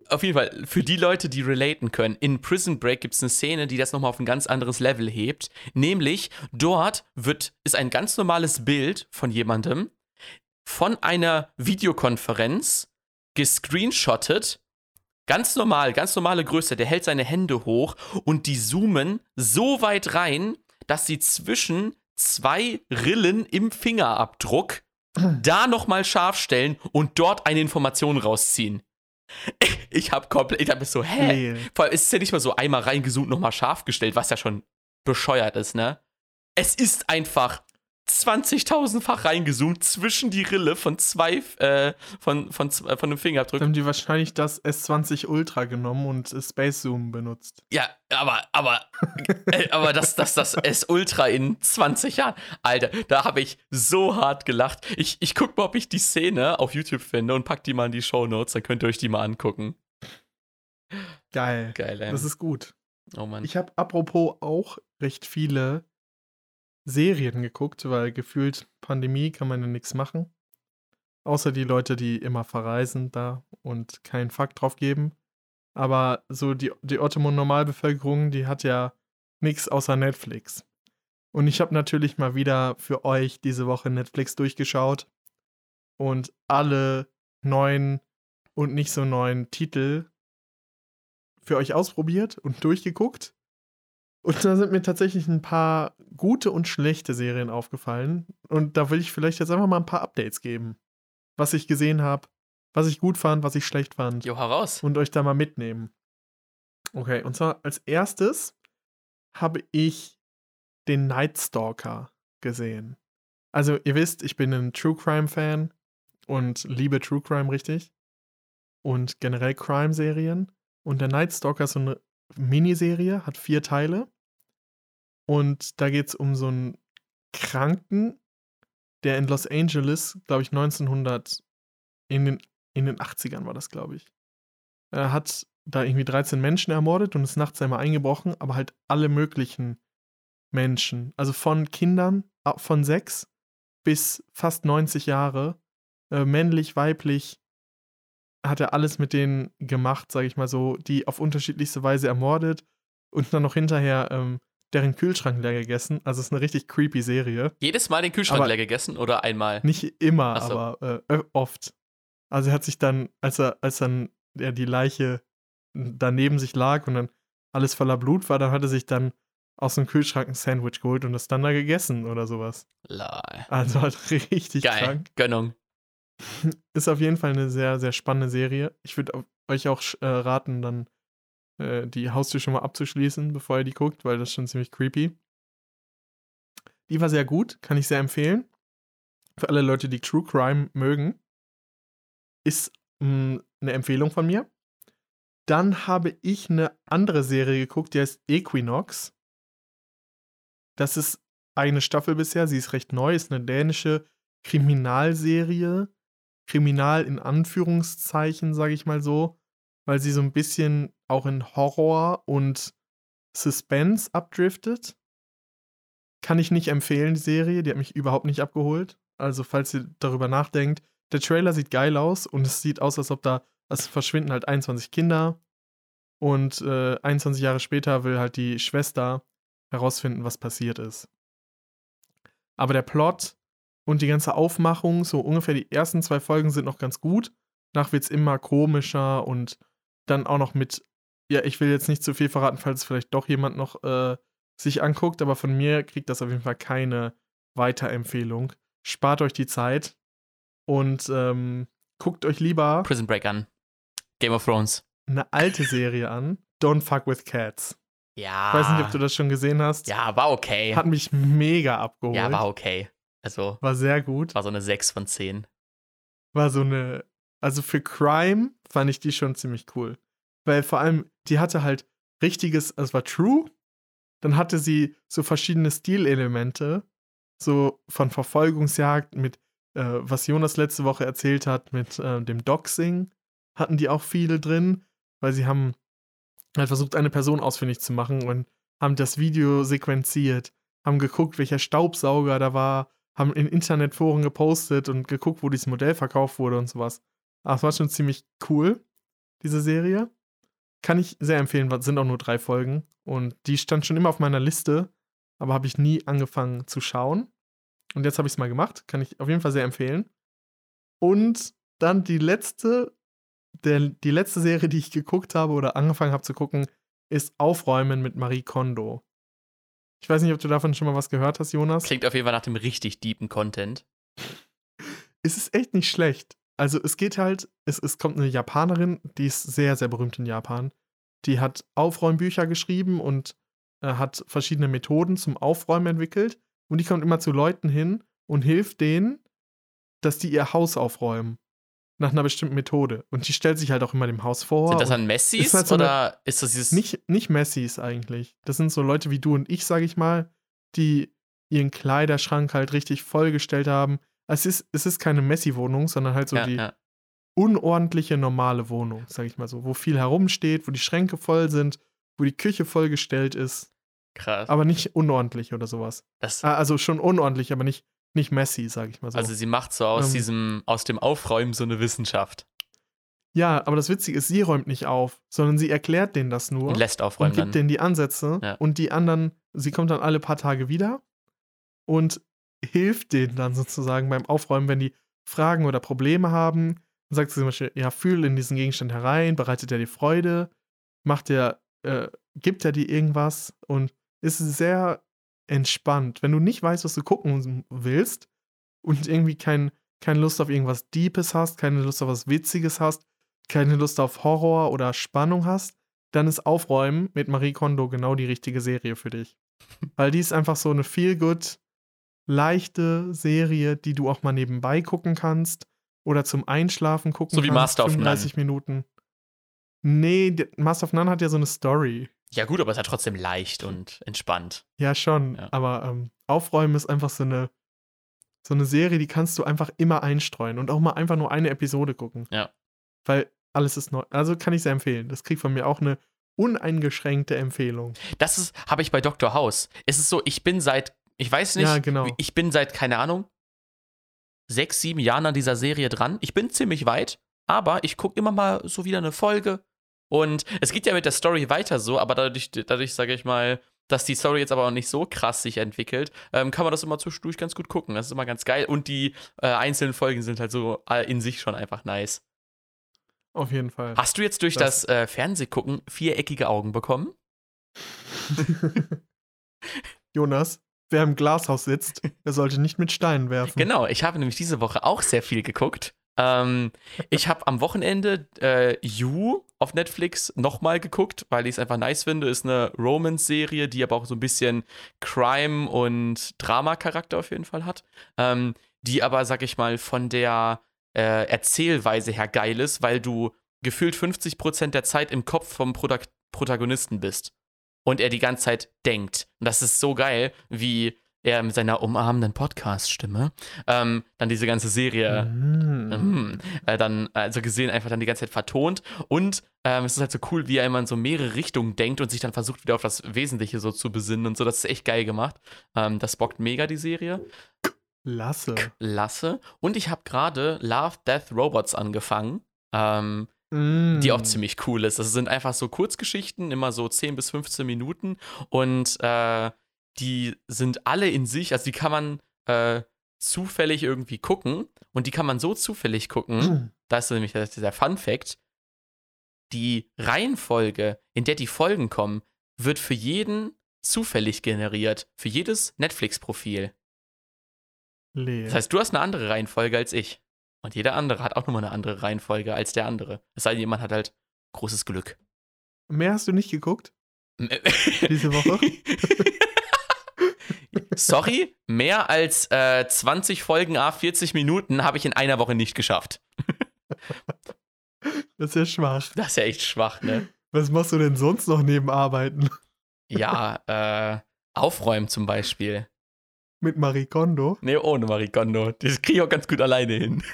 auf jeden Fall, für die Leute, die relaten können, in Prison Break gibt es eine Szene, die das nochmal auf ein ganz anderes Level hebt. Nämlich, dort wird, ist ein ganz normales Bild von jemandem von einer Videokonferenz gescreenshottet. Ganz normal, ganz normale Größe. Der hält seine Hände hoch und die zoomen so weit rein, dass sie zwischen zwei Rillen im Fingerabdruck da nochmal scharf stellen und dort eine Information rausziehen. Ich hab komplett, ich hab es so, hä? Nee. Vor allem ist es ja nicht mal so einmal reingezoomt, nochmal scharf gestellt, was ja schon bescheuert ist, ne? Es ist einfach 20.000-fach reingezoomt zwischen die Rille von zwei, äh, von, von, von, von einem Fingerabdruck. Haben die wahrscheinlich das S20 Ultra genommen und Space Zoom benutzt. Ja, aber, aber, äh, aber das, das, das S Ultra in 20 Jahren. Alter, da habe ich so hart gelacht. Ich, ich guck mal, ob ich die Szene auf YouTube finde und pack die mal in die Show Notes, dann könnt ihr euch die mal angucken. Geil. Geil, ey. Das ist gut. Oh Mann. Ich habe apropos auch recht viele Serien geguckt, weil gefühlt Pandemie kann man ja nichts machen. Außer die Leute, die immer verreisen da und keinen Fakt drauf geben. Aber so die, die Ottoman-Normalbevölkerung, die hat ja nichts außer Netflix. Und ich habe natürlich mal wieder für euch diese Woche Netflix durchgeschaut und alle neuen und nicht so neuen Titel für euch ausprobiert und durchgeguckt. Und da sind mir tatsächlich ein paar gute und schlechte Serien aufgefallen. Und da will ich vielleicht jetzt einfach mal ein paar Updates geben. Was ich gesehen habe, was ich gut fand, was ich schlecht fand. Jo, heraus. Und euch da mal mitnehmen. Okay, und zwar als erstes habe ich den Night Stalker gesehen. Also, ihr wisst, ich bin ein True Crime Fan und liebe True Crime richtig. Und generell Crime-Serien. Und der Night Stalker ist so eine Miniserie, hat vier Teile. Und da geht es um so einen Kranken, der in Los Angeles, glaube ich, 1900, in den, in den 80ern war das, glaube ich. Er hat da irgendwie 13 Menschen ermordet und ist nachts einmal eingebrochen, aber halt alle möglichen Menschen. Also von Kindern von sechs bis fast 90 Jahre, äh, männlich, weiblich, hat er alles mit denen gemacht, sage ich mal so, die auf unterschiedlichste Weise ermordet und dann noch hinterher ähm, deren Kühlschrank leer gegessen. Also es ist eine richtig creepy Serie. Jedes Mal den Kühlschrank aber leer gegessen oder einmal? Nicht immer, so. aber äh, oft. Also er hat sich dann, als er, als dann ja, die Leiche daneben sich lag und dann alles voller Blut war, dann hat er sich dann aus dem Kühlschrank ein Sandwich geholt und das dann da gegessen oder sowas. Lol. Also halt richtig Geil. krank. Gönnung. Ist auf jeden Fall eine sehr, sehr spannende Serie. Ich würde euch auch äh, raten, dann äh, die Haustür schon mal abzuschließen, bevor ihr die guckt, weil das ist schon ziemlich creepy. Die war sehr gut, kann ich sehr empfehlen. Für alle Leute, die True Crime mögen. Ist mh, hm, eine Empfehlung von mir. Dann habe ich eine andere Serie geguckt, die heißt Equinox. Das ist eine Staffel bisher, sie ist recht neu, ist eine dänische Kriminalserie. Kriminal in Anführungszeichen, sage ich mal so, weil sie so ein bisschen auch in Horror und Suspense abdriftet. Kann ich nicht empfehlen, die Serie, die hat mich überhaupt nicht abgeholt. Also, falls ihr darüber nachdenkt, der Trailer sieht geil aus und es sieht aus, als ob da, es verschwinden halt 21 Kinder und äh, 21 Jahre später will halt die Schwester herausfinden, was passiert ist. Aber der Plot und die ganze Aufmachung, so ungefähr die ersten zwei Folgen sind noch ganz gut. Nach wird es immer komischer und dann auch noch mit, ja, ich will jetzt nicht zu viel verraten, falls vielleicht doch jemand noch äh, sich anguckt, aber von mir kriegt das auf jeden Fall keine Weiterempfehlung. Spart euch die Zeit und ähm, guckt euch lieber Prison Break an. Game of Thrones. eine alte Serie an. Don't Fuck with Cats. Ja. Ich weiß nicht, ob du das schon gesehen hast. Ja, war okay. Hat mich mega abgeholt. Ja, war okay. Also, War sehr gut. war so eine 6 von 10. War so eine. Also für Crime fand ich die schon ziemlich cool. Weil vor allem, die hatte halt richtiges, also es war true. Dann hatte sie so verschiedene Stilelemente. So von Verfolgungsjagd mit, äh, was Jonas letzte Woche erzählt hat, mit äh, dem Doxing, hatten die auch viele drin, weil sie haben halt versucht, eine Person ausfindig zu machen und haben das Video sequenziert, haben geguckt, welcher Staubsauger da war, haben in Internetforen gepostet und geguckt, wo dieses Modell verkauft wurde und sowas. Aber es war schon ziemlich cool, diese Serie. Kann ich sehr empfehlen, sind auch nur drei Folgen. Und die stand schon immer auf meiner Liste, aber habe ich nie angefangen zu schauen. Und jetzt habe ich es mal gemacht. Kann ich auf jeden Fall sehr empfehlen. Und dann die letzte, der, die letzte Serie, die ich geguckt habe oder angefangen habe zu gucken, ist Aufräumen mit Marie Kondo. Ich weiß nicht, ob du davon schon mal was gehört hast, Jonas. Klingt auf jeden Fall nach dem richtig deepen Content. Es ist echt nicht schlecht. Also es geht halt, es, es kommt eine Japanerin, die ist sehr, sehr berühmt in Japan. Die hat Aufräumbücher geschrieben und äh, hat verschiedene Methoden zum Aufräumen entwickelt. Und die kommt immer zu Leuten hin und hilft denen, dass die ihr Haus aufräumen. Nach einer bestimmten Methode. Und die stellt sich halt auch immer dem Haus vor. Sind das dann Messis ist halt so eine- oder ist das dieses. nicht, nicht Messis eigentlich. Das sind so Leute wie du und ich, sag ich mal, die ihren Kleiderschrank halt richtig vollgestellt haben. Es ist, es ist keine Messi-Wohnung, sondern halt so ja, die ja. unordentliche, normale Wohnung, sag ich mal so, wo viel herumsteht, wo die Schränke voll sind, wo die Küche vollgestellt ist, Krass. aber nicht unordentlich oder sowas. Das, Ah, Also schon unordentlich, aber nicht, nicht Messi, sag ich mal so. also sie macht so aus Ähm. diesem, aus dem Aufräumen so eine Wissenschaft. ja, aber das Witzige ist, sie räumt nicht auf, sondern sie erklärt denen das nur. Und lässt und aufräumen gibt dann. denen die Ansätze Ja. und die anderen, sie kommt dann alle paar Tage wieder und hilft denen dann sozusagen beim Aufräumen, wenn die Fragen oder Probleme haben. Dann sagt sie zum Beispiel, ja, fühl in diesen Gegenstand herein, bereitet er dir Freude, macht er, äh, gibt er dir irgendwas und ist sehr entspannt. Wenn du nicht weißt, was du gucken willst und irgendwie kein, keine Lust auf irgendwas Deepes hast, keine Lust auf was Witziges hast, keine Lust auf Horror oder Spannung hast, dann ist Aufräumen mit Marie Kondo genau die richtige Serie für dich. Weil die ist einfach so eine feel-good, leichte Serie, die du auch mal nebenbei gucken kannst oder zum Einschlafen gucken So wie kannst. Master of None. 35 Minuten. Nee, Master of None hat ja so eine Story. Ja, gut, aber es ist ja trotzdem leicht und entspannt. Ja, schon. Ja. Aber ähm, Aufräumen ist einfach so eine, so eine Serie, die kannst du einfach immer einstreuen und auch mal einfach nur eine Episode gucken. Ja. Weil alles ist neu. Also kann ich sehr empfehlen. Das kriegt von mir auch eine uneingeschränkte Empfehlung. Das ist, habe ich bei Dr. House. Es ist so, ich bin seit, ich weiß nicht, Ja, genau. ich bin seit, keine Ahnung, sechs, sieben Jahren an dieser Serie dran. Ich bin ziemlich weit, aber ich gucke immer mal so wieder eine Folge. Und es geht ja mit der Story weiter so, aber dadurch, dadurch sage ich mal, dass die Story jetzt aber auch nicht so krass sich entwickelt, ähm, kann man das immer zwischendurch ganz gut gucken. Das ist immer ganz geil. Und die äh, einzelnen Folgen sind halt so äh, in sich schon einfach nice. Auf jeden Fall. Hast du jetzt durch das, Das- äh, Fernsehgucken viereckige Augen bekommen? Jonas, wer im Glashaus sitzt, der sollte nicht mit Steinen werfen. Genau, ich habe nämlich diese Woche auch sehr viel geguckt. Ähm, ich habe am Wochenende äh, You auf Netflix nochmal geguckt, weil ich es einfach nice finde. Ist eine Romance-Serie, die aber auch so ein bisschen Crime- und Drama-Charakter auf jeden Fall hat. Ähm, die aber, sag ich mal, von der äh, Erzählweise her geil ist, weil du gefühlt 50% der Zeit im Kopf vom Protagonisten bist. Und er die ganze Zeit denkt. Und das ist so geil, wie er mit seiner umarmenden Podcast-Stimme ähm, dann diese ganze Serie Mm. Mhm. Äh, dann, also gesehen, einfach dann die ganze Zeit vertont. Und ähm, es ist halt so cool, wie er immer in so mehrere Richtungen denkt und sich dann versucht, wieder auf das Wesentliche so zu besinnen und so. Das ist echt geil gemacht. Ähm, das bockt mega, die Serie. Lasse. Lasse. Und ich habe gerade Love, Death, Robots angefangen. Ähm, Mm. die auch ziemlich cool ist. Das sind einfach so Kurzgeschichten, immer so 10 bis 15 Minuten und äh, die sind alle in sich, also die kann man äh, zufällig irgendwie gucken und die kann man so zufällig gucken, Mm. das ist nämlich der, der Fun Fact, die Reihenfolge, in der die Folgen kommen, wird für jeden zufällig generiert, für jedes Netflix-Profil. Das heißt, du hast eine andere Reihenfolge als ich. Und jeder andere hat auch nochmal eine andere Reihenfolge als der andere. Es sei denn, jemand hat halt großes Glück. Mehr hast du nicht geguckt diese Woche? Sorry, mehr als äh, 20 Folgen A 40 Minuten habe ich in einer Woche nicht geschafft. Das ist ja schwach. Das ist ja echt schwach, ne? Was machst du denn sonst noch neben Arbeiten? Ja, äh, aufräumen zum Beispiel. Mit Marie Kondo? Nee, ohne Marie Kondo. Das kriege ich auch ganz gut alleine hin.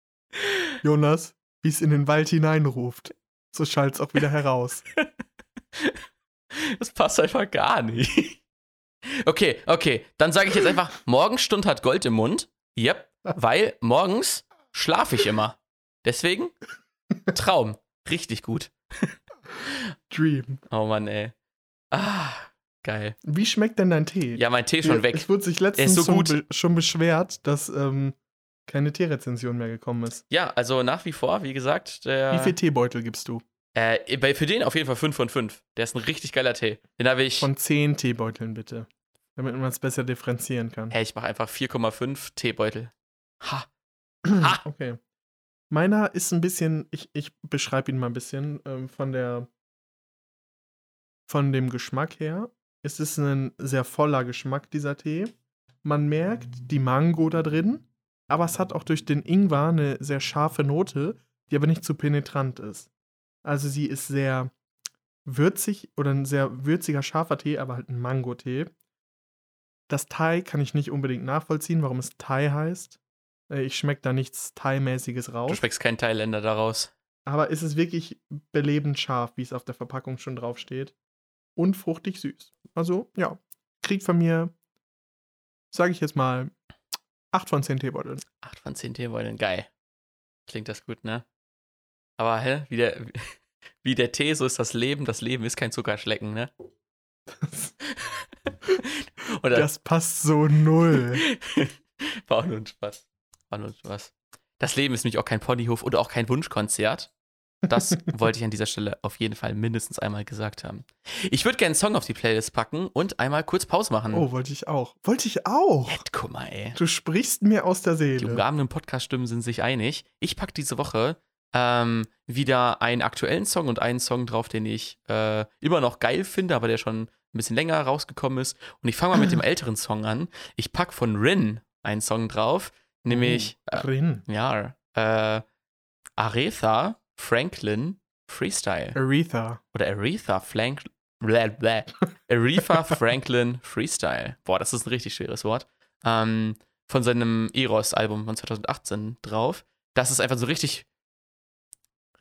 Jonas, wie es in den Wald hineinruft. So schallt es auch wieder heraus. Das passt einfach gar nicht. Okay, okay. Dann sage ich jetzt einfach, Morgenstund hat Gold im Mund. Yep. Weil morgens schlafe ich immer. Deswegen Traum. Richtig gut. Dream. Oh Mann, ey. Ah, geil. Wie schmeckt denn dein Tee? Ja, mein Tee ist schon weg. Es wurde sich letztens so schon, be schon, beschwert, dass ähm, keine Teerezension mehr gekommen ist. Ja, also nach wie vor, wie gesagt. Wie viel Teebeutel gibst du? Äh, für den auf jeden Fall 5 von 5. Der ist ein richtig geiler Tee. Den habe ich. Von 10 Teebeuteln bitte. Damit man es besser differenzieren kann. Hä, hey, ich mache einfach 4,5 Teebeutel. Ha. ha. Okay. Meiner ist ein bisschen, ich, ich beschreibe ihn mal ein bisschen, ähm, von der, von dem Geschmack her. Es ist ein sehr voller Geschmack, dieser Tee. Man merkt die Mango da drin, aber es hat auch durch den Ingwer eine sehr scharfe Note, die aber nicht zu penetrant ist. Also sie ist sehr würzig oder ein sehr würziger, scharfer Tee, aber halt ein Mango-Tee. Das Thai kann ich nicht unbedingt nachvollziehen, warum es Thai heißt. Äh, ich schmecke da nichts Thai-mäßiges raus. Du schmeckst kein Thailänder daraus. Aber es ist wirklich belebend scharf, wie es auf der Verpackung schon draufsteht. Und fruchtig süß. Also, ja, kriegt von mir, sage ich jetzt mal, 8 von 10 Teebeuteln. 8 von 10 Teebeuteln, geil. Klingt das gut, ne? Aber hä, wie der, wie der Tee, so ist das Leben. Das Leben ist kein Zuckerschlecken, ne? Oder, das passt so null. War nur ein Spaß. War nur ein Spaß. Das Leben ist nämlich auch kein Ponyhof oder auch kein Wunschkonzert. Das wollte ich an dieser Stelle auf jeden Fall mindestens einmal gesagt haben. Ich würde gerne einen Song auf die Playlist packen und einmal kurz Pause machen. Oh, wollte ich auch. Wollte ich auch. Jetzt, guck mal, ey. Du sprichst mir aus der Seele. Die umgabenden Podcast-Stimmen sind sich einig. Ich packe diese Woche ähm, wieder einen aktuellen Song und einen Song drauf, den ich äh, immer noch geil finde, aber der schon ein bisschen länger rausgekommen ist. Und ich fange mal mit dem älteren Song an. Ich packe von Rin einen Song drauf, nämlich oh, Rin. Äh, ja, äh, Aretha Franklin Freestyle. Aretha. Oder Aretha Frank Aretha Franklin Freestyle. Boah, das ist ein richtig schweres Wort. Ähm, von seinem Eros-Album von 2018 drauf. Das ist einfach so richtig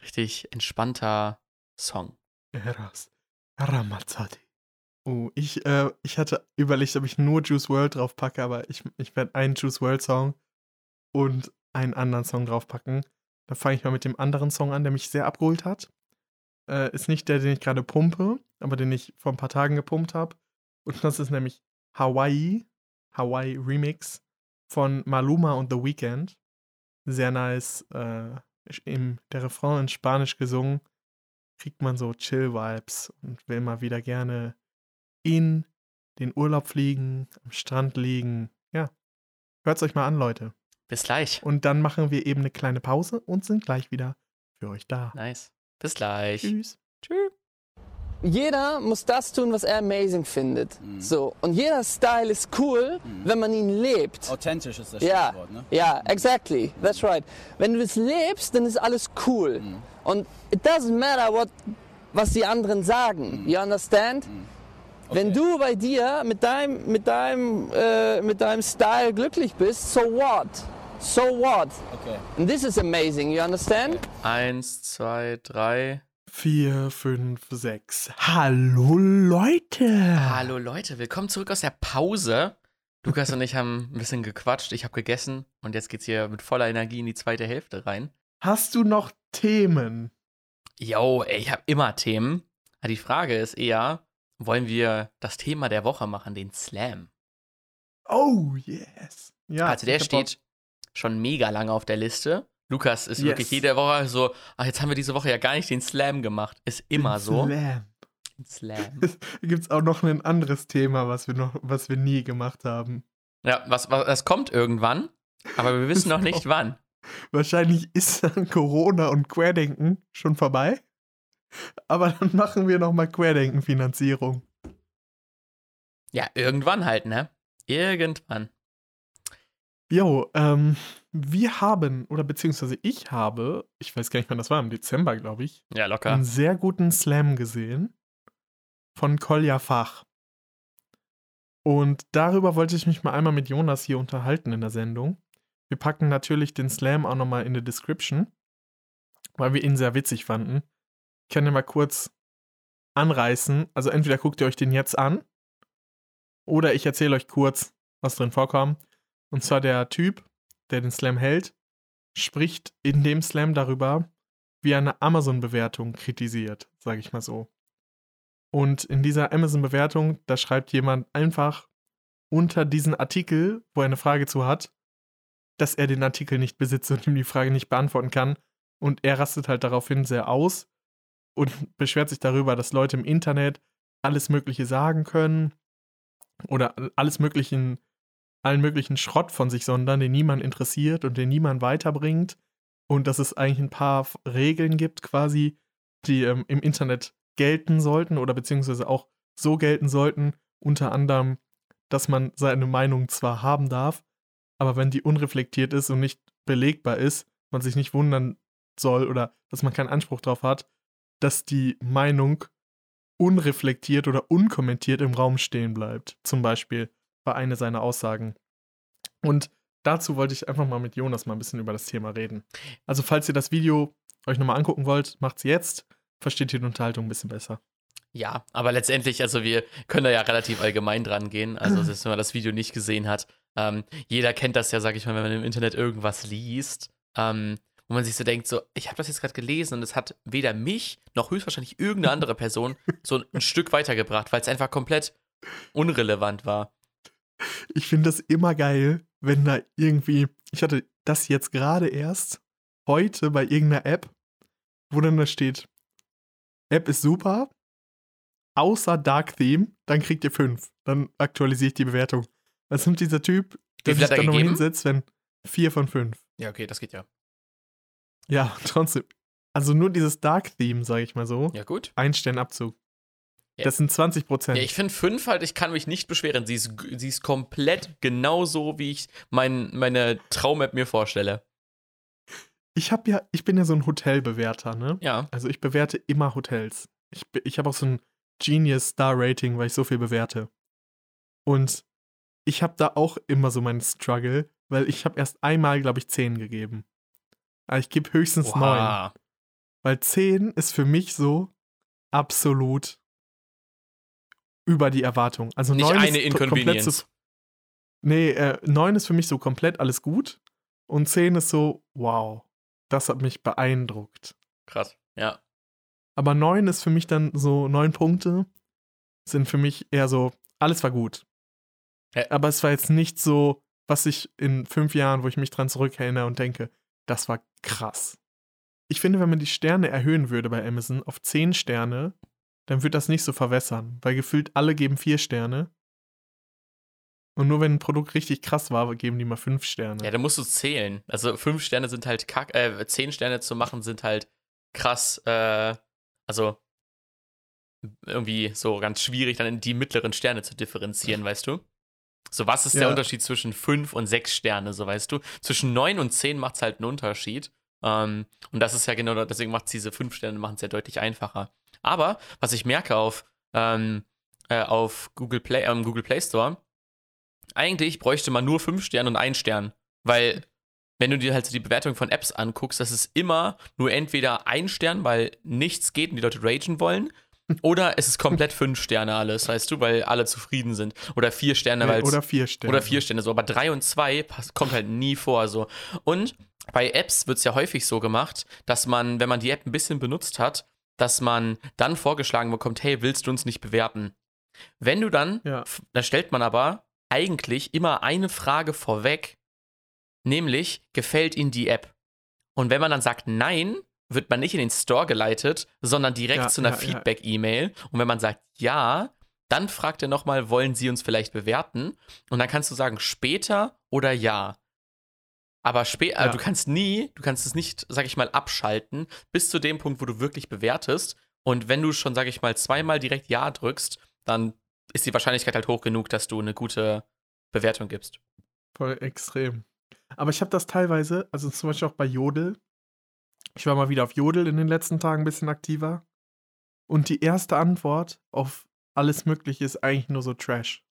richtig entspannter Song. Eras Ramazzotti. Oh, ich, äh, ich hatte überlegt, ob ich nur Juice World draufpacke, aber ich, ich werde einen Juice World Song und einen anderen Song draufpacken. Da fange ich mal mit dem anderen Song an, der mich sehr abgeholt hat. Äh, ist nicht der, den ich gerade pumpe, aber den ich vor ein paar Tagen gepumpt habe. Und das ist nämlich Hawaii, Hawaii Remix von Maluma und The Weeknd. Sehr nice, äh, im, der Refrain in Spanisch gesungen, kriegt man so Chill-Vibes und will mal wieder gerne in den Urlaub fliegen, am Strand liegen. Ja, hört's euch mal an, Leute. Bis gleich. Und dann machen wir eben eine kleine Pause und sind gleich wieder für euch da. Nice. Bis gleich. Tschüss. Jeder muss das tun, was er amazing findet. Mhm. So. Und jeder Style ist cool, mhm. wenn man ihn lebt. Authentisch ist das ja. Wort, ne? Ja, exactly. That's right. Wenn du es lebst, dann ist alles cool. Mhm. Und it doesn't matter what, was die anderen sagen. Mhm. You understand? Mhm. Okay. Wenn du bei dir mit deinem, mit deinem, äh, mit deinem Style glücklich bist, so what? So what? Okay. And this is amazing, you understand? Okay. Eins, zwei, drei. 4, 5, 6. Hallo Leute! Hallo Leute, willkommen zurück aus der Pause. Lukas und ich haben ein bisschen gequatscht, ich habe gegessen und jetzt geht's hier mit voller Energie in die zweite Hälfte rein. Hast du noch Themen? Yo, ey, ich habe immer Themen. Die Frage ist eher, wollen wir das Thema der Woche machen, den Slam? Oh, yes. Ja, also der steht schon mega lange auf der Liste. Lukas ist yes. wirklich jede Woche so, ach, jetzt haben wir diese Woche ja gar nicht den Slam gemacht. Ist immer den so. Slam. Slam. Gibt es auch noch ein anderes Thema, was wir noch, was wir nie gemacht haben. Ja, was, was das kommt irgendwann, aber wir wissen noch nicht wann. Wahrscheinlich ist dann Corona und Querdenken schon vorbei. Aber dann machen wir nochmal Querdenken-Finanzierung. Ja, irgendwann halt, ne? Irgendwann. Jo, ähm, wir haben, oder beziehungsweise ich habe, ich weiß gar nicht wann das war, im Dezember, glaube ich, Ja, locker. einen sehr guten Slam gesehen von Kolja Fach. Und darüber wollte ich mich mal einmal mit Jonas hier unterhalten in der Sendung. Wir packen natürlich den Slam auch nochmal in die Description, weil wir ihn sehr witzig fanden. Ich kann den mal kurz anreißen. Also entweder guckt ihr euch den jetzt an oder ich erzähle euch kurz, was drin vorkommt. Und zwar der Typ, der den Slam hält, spricht in dem Slam darüber, wie er eine Amazon-Bewertung kritisiert, sage ich mal so. Und in dieser Amazon-Bewertung, da schreibt jemand einfach unter diesen Artikel, wo er eine Frage zu hat, dass er den Artikel nicht besitzt und ihm die Frage nicht beantworten kann. Und er rastet halt daraufhin sehr aus und beschwert sich darüber, dass Leute im Internet alles Mögliche sagen können oder alles möglichen, allen möglichen Schrott von sich sondern, den niemand interessiert und den niemand weiterbringt. Und dass es eigentlich ein paar Regeln gibt, quasi, die ähm, im Internet gelten sollten oder beziehungsweise auch so gelten sollten, unter anderem, dass man seine Meinung zwar haben darf, aber wenn die unreflektiert ist und nicht belegbar ist, man sich nicht wundern soll oder dass man keinen Anspruch darauf hat, dass die Meinung unreflektiert oder unkommentiert im Raum stehen bleibt. Zum Beispiel bei einer seiner Aussagen. Und dazu wollte ich einfach mal mit Jonas mal ein bisschen über das Thema reden. Also, falls ihr das Video euch nochmal angucken wollt, macht's jetzt. Versteht ihr die Unterhaltung ein bisschen besser. Ja, aber letztendlich, also wir können da ja relativ allgemein dran gehen. Also, selbst wenn man das Video nicht gesehen hat, ähm, jeder kennt das ja, sag ich mal, wenn man im Internet irgendwas liest, ähm, wo man sich so denkt, so, ich habe das jetzt gerade gelesen und es hat weder mich noch höchstwahrscheinlich irgendeine andere Person so ein Stück weitergebracht, weil es einfach komplett unrelevant war. Ich finde das immer geil, wenn da irgendwie, ich hatte das jetzt gerade erst heute bei irgendeiner App, wo dann da steht, App ist super, außer Dark Theme, dann kriegt ihr fünf. Dann aktualisiere ich die Bewertung. Was nimmt dieser Typ, der sich dann noch hinsetzt, wenn vier von fünf. Ja, okay, das geht ja. Ja, trotzdem. Also nur dieses Dark Theme, sage ich mal so. Ja, gut. Ein Sternabzug. Ja. Das sind 20 Prozent. Ja, ich finde fünf halt, ich kann mich nicht beschweren. Sie ist, sie ist komplett genauso, wie ich mein, meine Traum-App mir vorstelle. ich habe ja, ich bin ja so ein Hotelbewerter, ne? Ja. Also ich bewerte immer Hotels. Ich, ich habe auch so ein Genius Star Rating, weil ich so viel bewerte. Und ich habe da auch immer so meinen Struggle, weil ich habe erst einmal, glaube ich, 10 gegeben. Aber ich gebe höchstens 9. Oha. Weil 10 ist für mich so absolut über die Erwartung. Also Nicht 9 eine ist komplett Inconvenience. so, Nee, äh, 9 ist für mich so komplett alles gut. Und 10 ist so, wow, das hat mich beeindruckt. Krass. Ja. Aber 9 ist für mich dann so, 9 Punkte sind für mich eher so, alles war gut. Ja. Aber es war jetzt nicht so, was ich in fünf Jahren, wo ich mich dran zurückerinnere und denke, das war krass. Ich finde, wenn man die Sterne erhöhen würde bei Amazon auf 10 Sterne, dann wird das nicht so verwässern, weil gefühlt alle geben 4 Sterne. Und nur wenn ein Produkt richtig krass war, geben die mal 5 Sterne. Ja, da musst du zählen. Also fünf Sterne sind halt kack, äh, zehn Sterne zu machen sind halt krass, äh, also irgendwie so ganz schwierig, dann in die mittleren Sterne zu differenzieren, weißt du? So, was ist der Ja. Unterschied zwischen fünf und sechs Sterne, so weißt du? Zwischen neun und zehn macht es halt einen Unterschied. Ähm, und das ist ja genau, deswegen macht diese fünf Sterne machen es ja deutlich einfacher. Aber was ich merke auf, ähm, äh, auf Google Play, ähm, Google Play Store, eigentlich bräuchte man nur fünf Sterne und einen Stern. Weil, wenn du dir halt so die Bewertung von Apps anguckst, das ist immer nur entweder ein Stern, weil nichts geht und die Leute ragen wollen, oder es ist komplett fünf Sterne alles, weißt du, weil alle zufrieden sind. Oder vier Sterne, weil oder 4 Sterne. oder vier Sterne so, aber drei und zwei pass- kommt halt nie vor so. Und bei Apps wird es ja häufig so gemacht, dass man, wenn man die App ein bisschen benutzt hat, dass man dann vorgeschlagen bekommt, hey, willst du uns nicht bewerten? Wenn du dann, Ja. da stellt man aber eigentlich immer eine Frage vorweg, nämlich, gefällt Ihnen die App? Und wenn man dann sagt nein, wird man nicht in den Store geleitet, sondern direkt Ja, zu einer ja. Feedback-E-Mail. Und wenn man sagt ja, dann fragt er nochmal, wollen Sie uns vielleicht bewerten? Und dann kannst du sagen später oder ja. Aber später, Ja. du kannst nie, du kannst es nicht, sag ich mal, abschalten, bis zu dem Punkt, wo du wirklich bewertest. Und wenn du schon, sag ich mal, zweimal direkt Ja drückst, dann ist die Wahrscheinlichkeit halt hoch genug, dass du eine gute Bewertung gibst. Voll extrem. Aber ich habe das teilweise, also zum Beispiel auch bei Jodel. Ich war mal wieder auf Jodel in den letzten Tagen ein bisschen aktiver. Und die erste Antwort auf alles Mögliche ist eigentlich nur so Trash.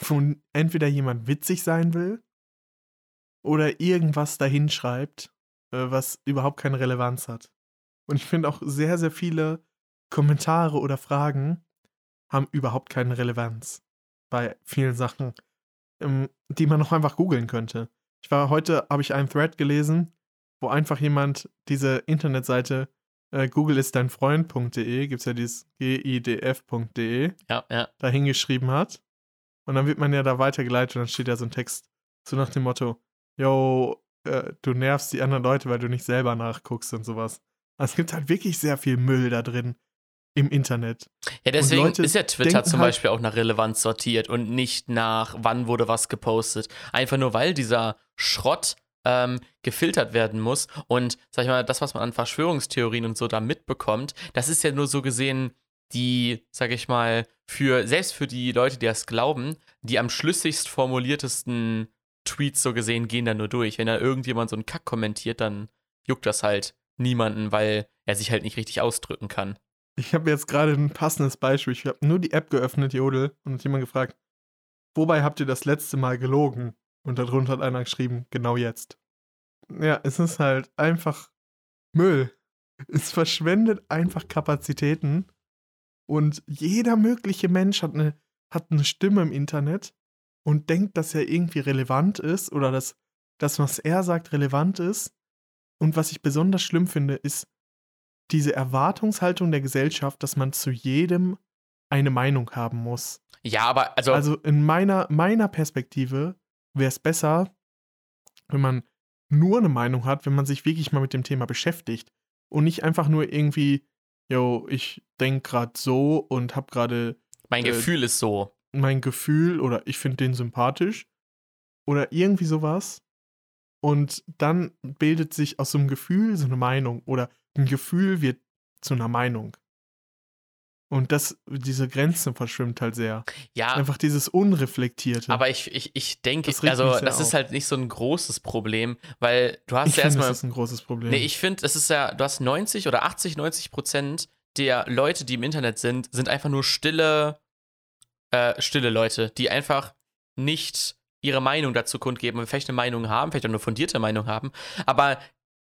Wo entweder jemand witzig sein will oder irgendwas dahin schreibt, äh, was überhaupt keine Relevanz hat. Und ich finde auch sehr, sehr viele Kommentare oder Fragen haben überhaupt keine Relevanz bei vielen Sachen, ähm, die man noch einfach googeln könnte. Ich war heute, habe ich einen Thread gelesen, wo einfach jemand diese Internetseite äh, Google ist dein Freund.de, gibt es ja dieses gidf.de, Ja, ja. da hingeschrieben hat. Und dann wird man ja da weitergeleitet und dann steht da so ein Text, so nach dem Motto, yo, äh, du nervst die anderen Leute, weil du nicht selber nachguckst und sowas. Also es gibt halt wirklich sehr viel Müll da drin im Internet. Ja, deswegen ist ja Twitter zum halt- Beispiel auch nach Relevanz sortiert und nicht nach, wann wurde was gepostet. Einfach nur, weil dieser Schrott ähm, gefiltert werden muss. Und sag ich mal, das, was man an Verschwörungstheorien und so da mitbekommt, das ist ja nur so gesehen die, sag ich mal, für, selbst für die Leute, die das glauben, die am schlüssigst formuliertesten Tweets so gesehen gehen da nur durch. Wenn da irgendjemand so einen Kack kommentiert, dann juckt das halt niemanden, weil er sich halt nicht richtig ausdrücken kann. Ich habe jetzt gerade ein passendes Beispiel. Ich habe nur die App geöffnet, Jodel, und hat jemand gefragt, wobei habt ihr das letzte Mal gelogen? Und darunter hat einer geschrieben, genau jetzt. Ja, es ist halt einfach Müll. Es verschwendet einfach Kapazitäten. Und jeder mögliche Mensch hat eine, hat eine Stimme im Internet und denkt, dass er irgendwie relevant ist oder dass das, was er sagt, relevant ist. Und was ich besonders schlimm finde, ist, diese Erwartungshaltung der Gesellschaft, dass man zu jedem eine Meinung haben muss. Ja, aber also, Also in meiner, meiner Perspektive wäre es besser, wenn man nur eine Meinung hat, wenn man sich wirklich mal mit dem Thema beschäftigt und nicht einfach nur irgendwie, yo, ich denke gerade so und habe gerade mein äh, Gefühl ist so. Mein Gefühl oder ich finde den sympathisch oder irgendwie sowas. Und dann bildet sich aus so einem Gefühl so eine Meinung oder ein Gefühl wird zu einer Meinung. Und das, diese Grenze verschwimmt halt sehr. Ja, Einfach dieses Unreflektierte. aber ich, ich, ich denke, Das also das ist auf. halt nicht so ein großes Problem, weil du hast ich ja erstmal. das ist ein großes Problem. Nee, ich finde, es ist ja, du hast 90 oder 80, 90 Prozent der Leute, die im Internet sind, sind einfach nur stille, äh, stille Leute, die einfach nicht ihre Meinung dazu kundgeben und vielleicht eine Meinung haben, vielleicht auch eine fundierte Meinung haben, aber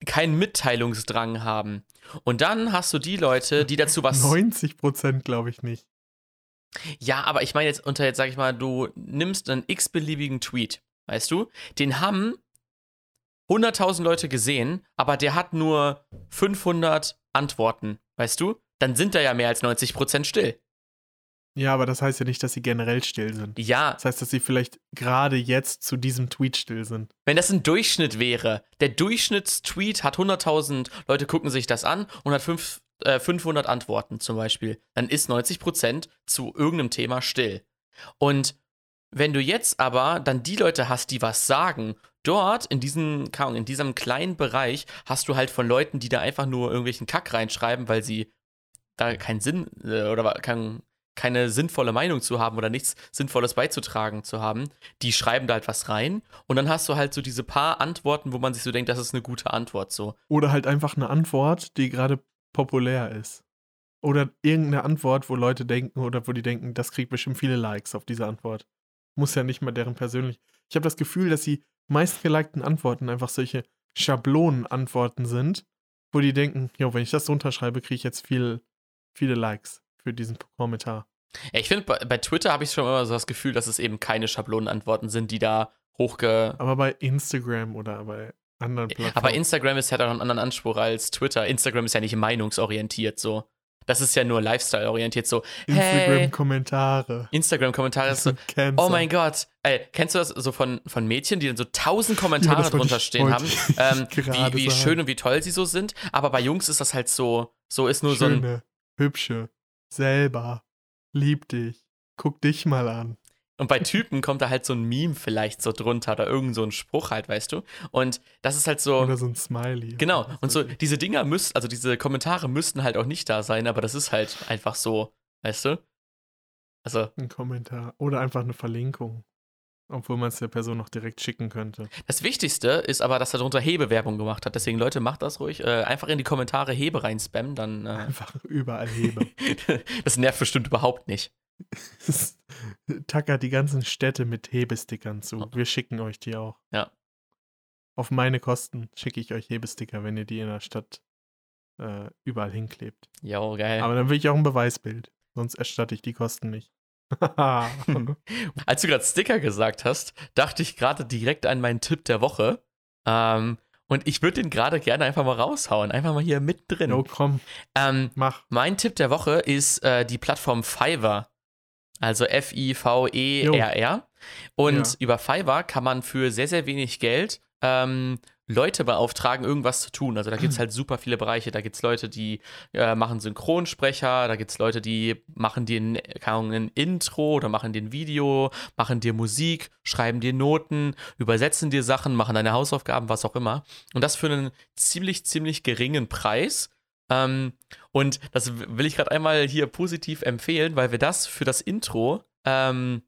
keinen Mitteilungsdrang haben. Und dann hast du die Leute, die dazu was. 90 Prozent glaube ich nicht. Ja, aber ich meine jetzt unter jetzt, sag ich mal, du nimmst einen x-beliebigen Tweet, weißt du? Den haben 100.000 Leute gesehen, aber der hat nur 500 Antworten, weißt du? Dann sind da ja mehr als 90% still. Ja, aber das heißt ja nicht, dass sie generell still sind. Ja, Das heißt, dass sie vielleicht gerade jetzt zu diesem Tweet still sind. wenn das ein Durchschnitt wäre, der Durchschnittstweet hat 100.000 Leute gucken sich das an und hat fünf, äh, 500 Antworten zum Beispiel, dann ist 90% zu irgendeinem Thema still. Und wenn du jetzt aber dann die Leute hast, die was sagen, dort in diesem, in diesem kleinen Bereich hast du halt von Leuten, die da einfach nur irgendwelchen Kack reinschreiben, weil sie da keinen Sinn äh, oder kein, keine sinnvolle Meinung zu haben oder nichts Sinnvolles beizutragen zu haben, die schreiben da halt was rein und dann hast du halt so diese paar Antworten, wo man sich so denkt, das ist eine gute Antwort so. Oder halt einfach eine Antwort, die gerade populär ist. Oder irgendeine Antwort, wo Leute denken oder wo die denken, das kriegt bestimmt viele Likes auf diese Antwort. Muss ja nicht mal deren persönlich. Ich habe das Gefühl, dass die meistgelikten Antworten einfach solche Schablonen-Antworten sind, wo die denken, jo, wenn ich das so unterschreibe, kriege ich jetzt viel, viele Likes für diesen Kommentar. Ja, ich finde, bei, bei Twitter habe ich schon immer so das Gefühl, dass es eben keine Schablonenantworten sind, die da hochge... Aber bei Instagram oder bei anderen Plattformen. Aber Instagram ist ja doch einen anderen Anspruch als Twitter. Instagram ist ja nicht meinungsorientiert so. Das ist ja nur Lifestyle-orientiert so. Hey, Instagram-Kommentare. Instagram-Kommentare ist so. Oh mein Gott. Ey, kennst du das so von, von Mädchen, die dann so tausend Kommentare wollte drunter stehen haben, ähm, wie, wie schön und wie toll sie so sind? Aber bei Jungs ist das halt so, so ist nur so ein, Schöne, hübsche, selber, lieb dich, guck dich mal an. Und bei Typen kommt da halt so ein Meme vielleicht so drunter oder irgend so ein Spruch halt, weißt du? Und das ist halt so. Oder so ein Smiley. Genau. Und so, diese Dinger müssten, also diese Kommentare müssten halt auch nicht da sein, aber das ist halt einfach so, weißt du? Also. Ein Kommentar. Oder einfach eine Verlinkung. Obwohl man es der Person noch direkt schicken könnte. Das Wichtigste ist aber, dass er darunter Hebewerbung gemacht hat. Deswegen, Leute, macht das ruhig. Äh, einfach in die Kommentare Hebe rein spammen, dann. Äh, Einfach überall Hebe. das nervt bestimmt überhaupt nicht. Tackert die ganzen Städte mit Hebestickern zu. Wir schicken euch die auch. Ja. Auf meine Kosten schicke ich euch Hebesticker, wenn ihr die in der Stadt äh, überall hinklebt. Jo, geil. Aber dann will ich auch ein Beweisbild. Sonst erstatte ich die Kosten nicht. Als du gerade Sticker gesagt hast, dachte ich gerade direkt an meinen Tipp der Woche. Ähm, und ich würde den gerade gerne einfach mal raushauen. Einfach mal hier mittendrin. no, komm, Ähm, mach. mein Tipp der Woche ist äh, die Plattform Fiverr. Also F-I-V-E-R-R. Und Ja. über Fiverr kann man für sehr, sehr wenig Geld ähm, Leute beauftragen, irgendwas zu tun. Also da gibt es halt super viele Bereiche. Da gibt es Leute, die äh, machen Synchronsprecher, da gibt es Leute, die machen dir ein, keine Ahnung, ein Intro oder machen dir ein Video, machen dir Musik, schreiben dir Noten, übersetzen dir Sachen, machen deine Hausaufgaben, was auch immer. Und das für einen ziemlich, ziemlich geringen Preis. Ähm, und das will ich gerade einmal hier positiv empfehlen, weil wir das für das Intro ähm,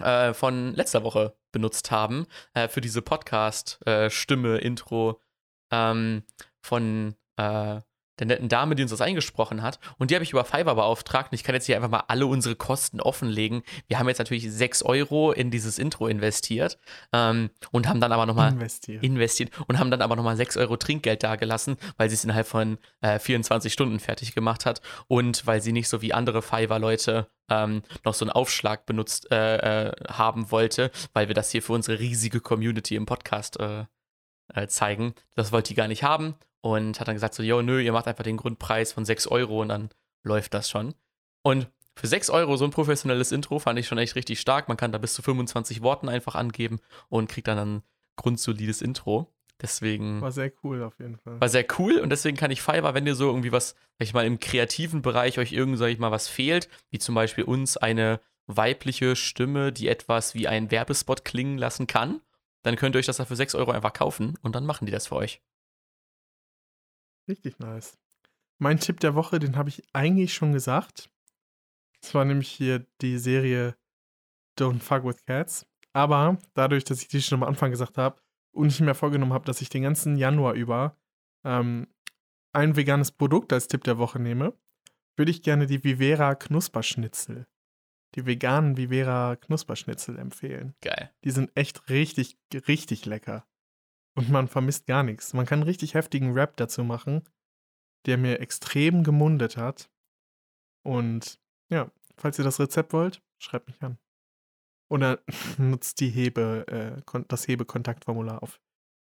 äh, von letzter Woche benutzt haben, äh, für diese Podcast-Stimme, Intro ähm, von äh, der netten Dame, die uns das eingesprochen hat. Und die habe ich über Fiverr beauftragt. Und ich kann jetzt hier einfach mal alle unsere Kosten offenlegen. Wir haben jetzt natürlich 6 Euro in dieses Intro investiert ähm, und haben dann aber nochmal Investieren. investiert und haben dann aber nochmal 6 Euro Trinkgeld dagelassen, weil sie es innerhalb von äh, 24 Stunden fertig gemacht hat und weil sie nicht so wie andere Fiverr-Leute ähm, noch so einen Aufschlag benutzt äh, äh, haben wollte, weil wir das hier für unsere riesige Community im Podcast äh, äh, zeigen. Das wollte die gar nicht haben und hat dann gesagt so, jo, nö, ihr macht einfach den Grundpreis von 6 Euro und dann läuft das schon. Und für 6 Euro so ein professionelles Intro fand ich schon echt richtig stark. Man kann da bis zu 25 Worten einfach angeben und kriegt dann ein grundsolides Intro. Deswegen War sehr cool auf jeden Fall. war sehr cool und deswegen kann ich Fiverr, wenn ihr so irgendwie was, sag ich mal, im kreativen Bereich euch irgend, sag ich mal, was fehlt, wie zum Beispiel uns eine weibliche Stimme, die etwas wie ein Werbespot klingen lassen kann, dann könnt ihr euch das da für 6 Euro einfach kaufen und dann machen die das für euch. Richtig nice. Mein Tipp der Woche, den habe ich eigentlich schon gesagt. Das war nämlich hier die Serie Don't Fuck with Cats. Aber dadurch, dass ich die schon am Anfang gesagt habe und ich mir vorgenommen habe, dass ich den ganzen Januar über ähm, ein veganes Produkt als Tipp der Woche nehme, würde ich gerne die Vivera Knusperschnitzel, die veganen Vivera Knusperschnitzel empfehlen. Geil. Die sind echt richtig, richtig lecker. Und man vermisst gar nichts. Man kann einen richtig heftigen Rap dazu machen, der mir extrem gemundet hat. Und ja, falls ihr das Rezept wollt, schreibt mich an. Oder nutzt die Hebe, äh, das Hebe-Kontaktformular auf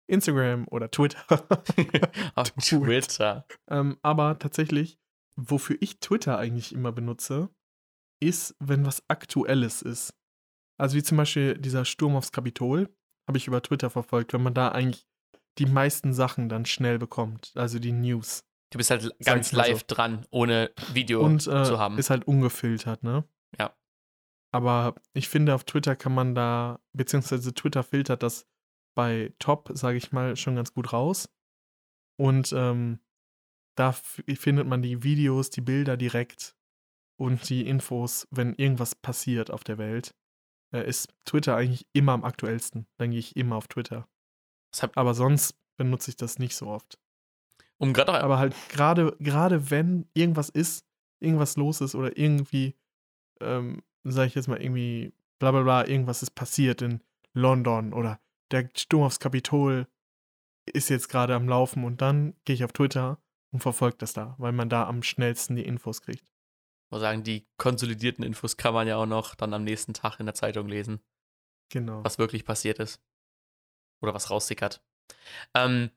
Instagram oder Twitter. Auf. Twitter. ähm, aber tatsächlich, wofür ich Twitter eigentlich immer benutze, ist, wenn was Aktuelles ist. Also wie zum Beispiel dieser Sturm aufs Kapitol, habe ich über Twitter verfolgt, wenn man da eigentlich die meisten Sachen dann schnell bekommt, also die News. Du bist halt ganz mal so. live dran, ohne Video Und äh, zu haben. ist halt ungefiltert, ne? Ja. Aber ich finde, auf Twitter kann man da, beziehungsweise Twitter filtert das bei Top, sage ich mal, schon ganz gut raus. Und ähm, da findet man die Videos, die Bilder direkt und die Infos, wenn irgendwas passiert auf der Welt. Äh, ist Twitter eigentlich immer am aktuellsten. Dann gehe ich immer auf Twitter. Aber sonst benutze ich das nicht so oft. um gerade Aber halt gerade, gerade wenn irgendwas ist, irgendwas los ist oder irgendwie, ähm, sag ich jetzt mal, irgendwie, bla bla bla, irgendwas ist passiert in London oder der Sturm aufs Kapitol ist jetzt gerade am Laufen und dann gehe ich auf Twitter und verfolge das da, weil man da am schnellsten die Infos kriegt. Muss sagen, die konsolidierten Infos kann man ja auch noch dann am nächsten Tag in der Zeitung lesen. Genau. was wirklich passiert ist. Oder was raussickert. Ähm,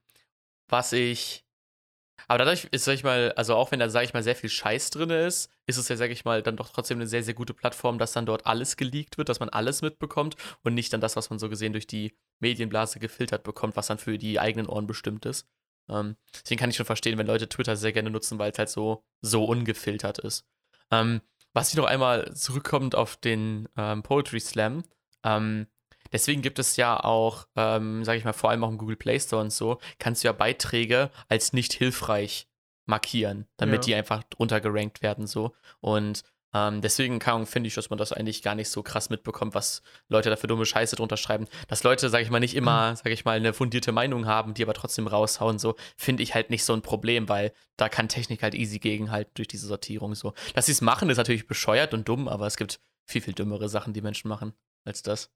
was ich. Aber dadurch ist, sag ich mal, also auch wenn da, sag ich mal, sehr viel Scheiß drin ist, ist es ja, sag ich mal, dann doch trotzdem eine sehr, sehr gute Plattform, dass dann dort alles geleakt wird, dass man alles mitbekommt und nicht dann das, was man so gesehen durch die Medienblase gefiltert bekommt, was dann für die eigenen Ohren bestimmt ist. Ähm, deswegen kann ich schon verstehen, wenn Leute Twitter sehr gerne nutzen, weil es halt so, so ungefiltert ist. Ähm, was ich noch einmal zurückkommt auf den ähm, Poetry Slam, ähm, deswegen gibt es ja auch, ähm, sage ich mal, vor allem auch im Google Play Store und so, kannst du ja Beiträge als nicht hilfreich markieren, damit Ja. die einfach drunter gerankt werden so. Und ähm, deswegen finde ich, dass man das eigentlich gar nicht so krass mitbekommt, was Leute da für dumme Scheiße drunter schreiben. Dass Leute, sage ich mal, nicht immer, Mhm. sage ich mal, eine fundierte Meinung haben, die aber trotzdem raushauen, so, finde ich halt nicht so ein Problem, weil da kann Technik halt easy gegenhalten durch diese Sortierung so. Dass sie es machen, ist natürlich bescheuert und dumm, aber es gibt viel, viel dümmere Sachen, die Menschen machen als das.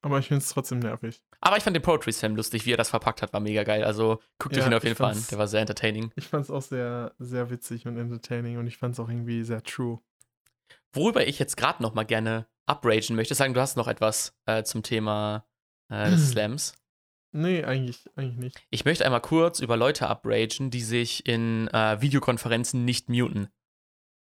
Aber ich finde es trotzdem nervig. Aber ich fand den Poetry Slam lustig, wie er das verpackt hat, war mega geil. Also guckt euch Ja, ihn auf jeden Fall an. Der war sehr entertaining. Ich fand es auch sehr, sehr witzig und entertaining und ich fand es auch irgendwie sehr true. Worüber ich jetzt gerade noch mal gerne upragen möchte, sagen, du hast noch etwas äh, zum Thema äh, des Slams. Nee, eigentlich, eigentlich nicht. Ich möchte einmal kurz über Leute upragen, die sich in äh, Videokonferenzen nicht muten.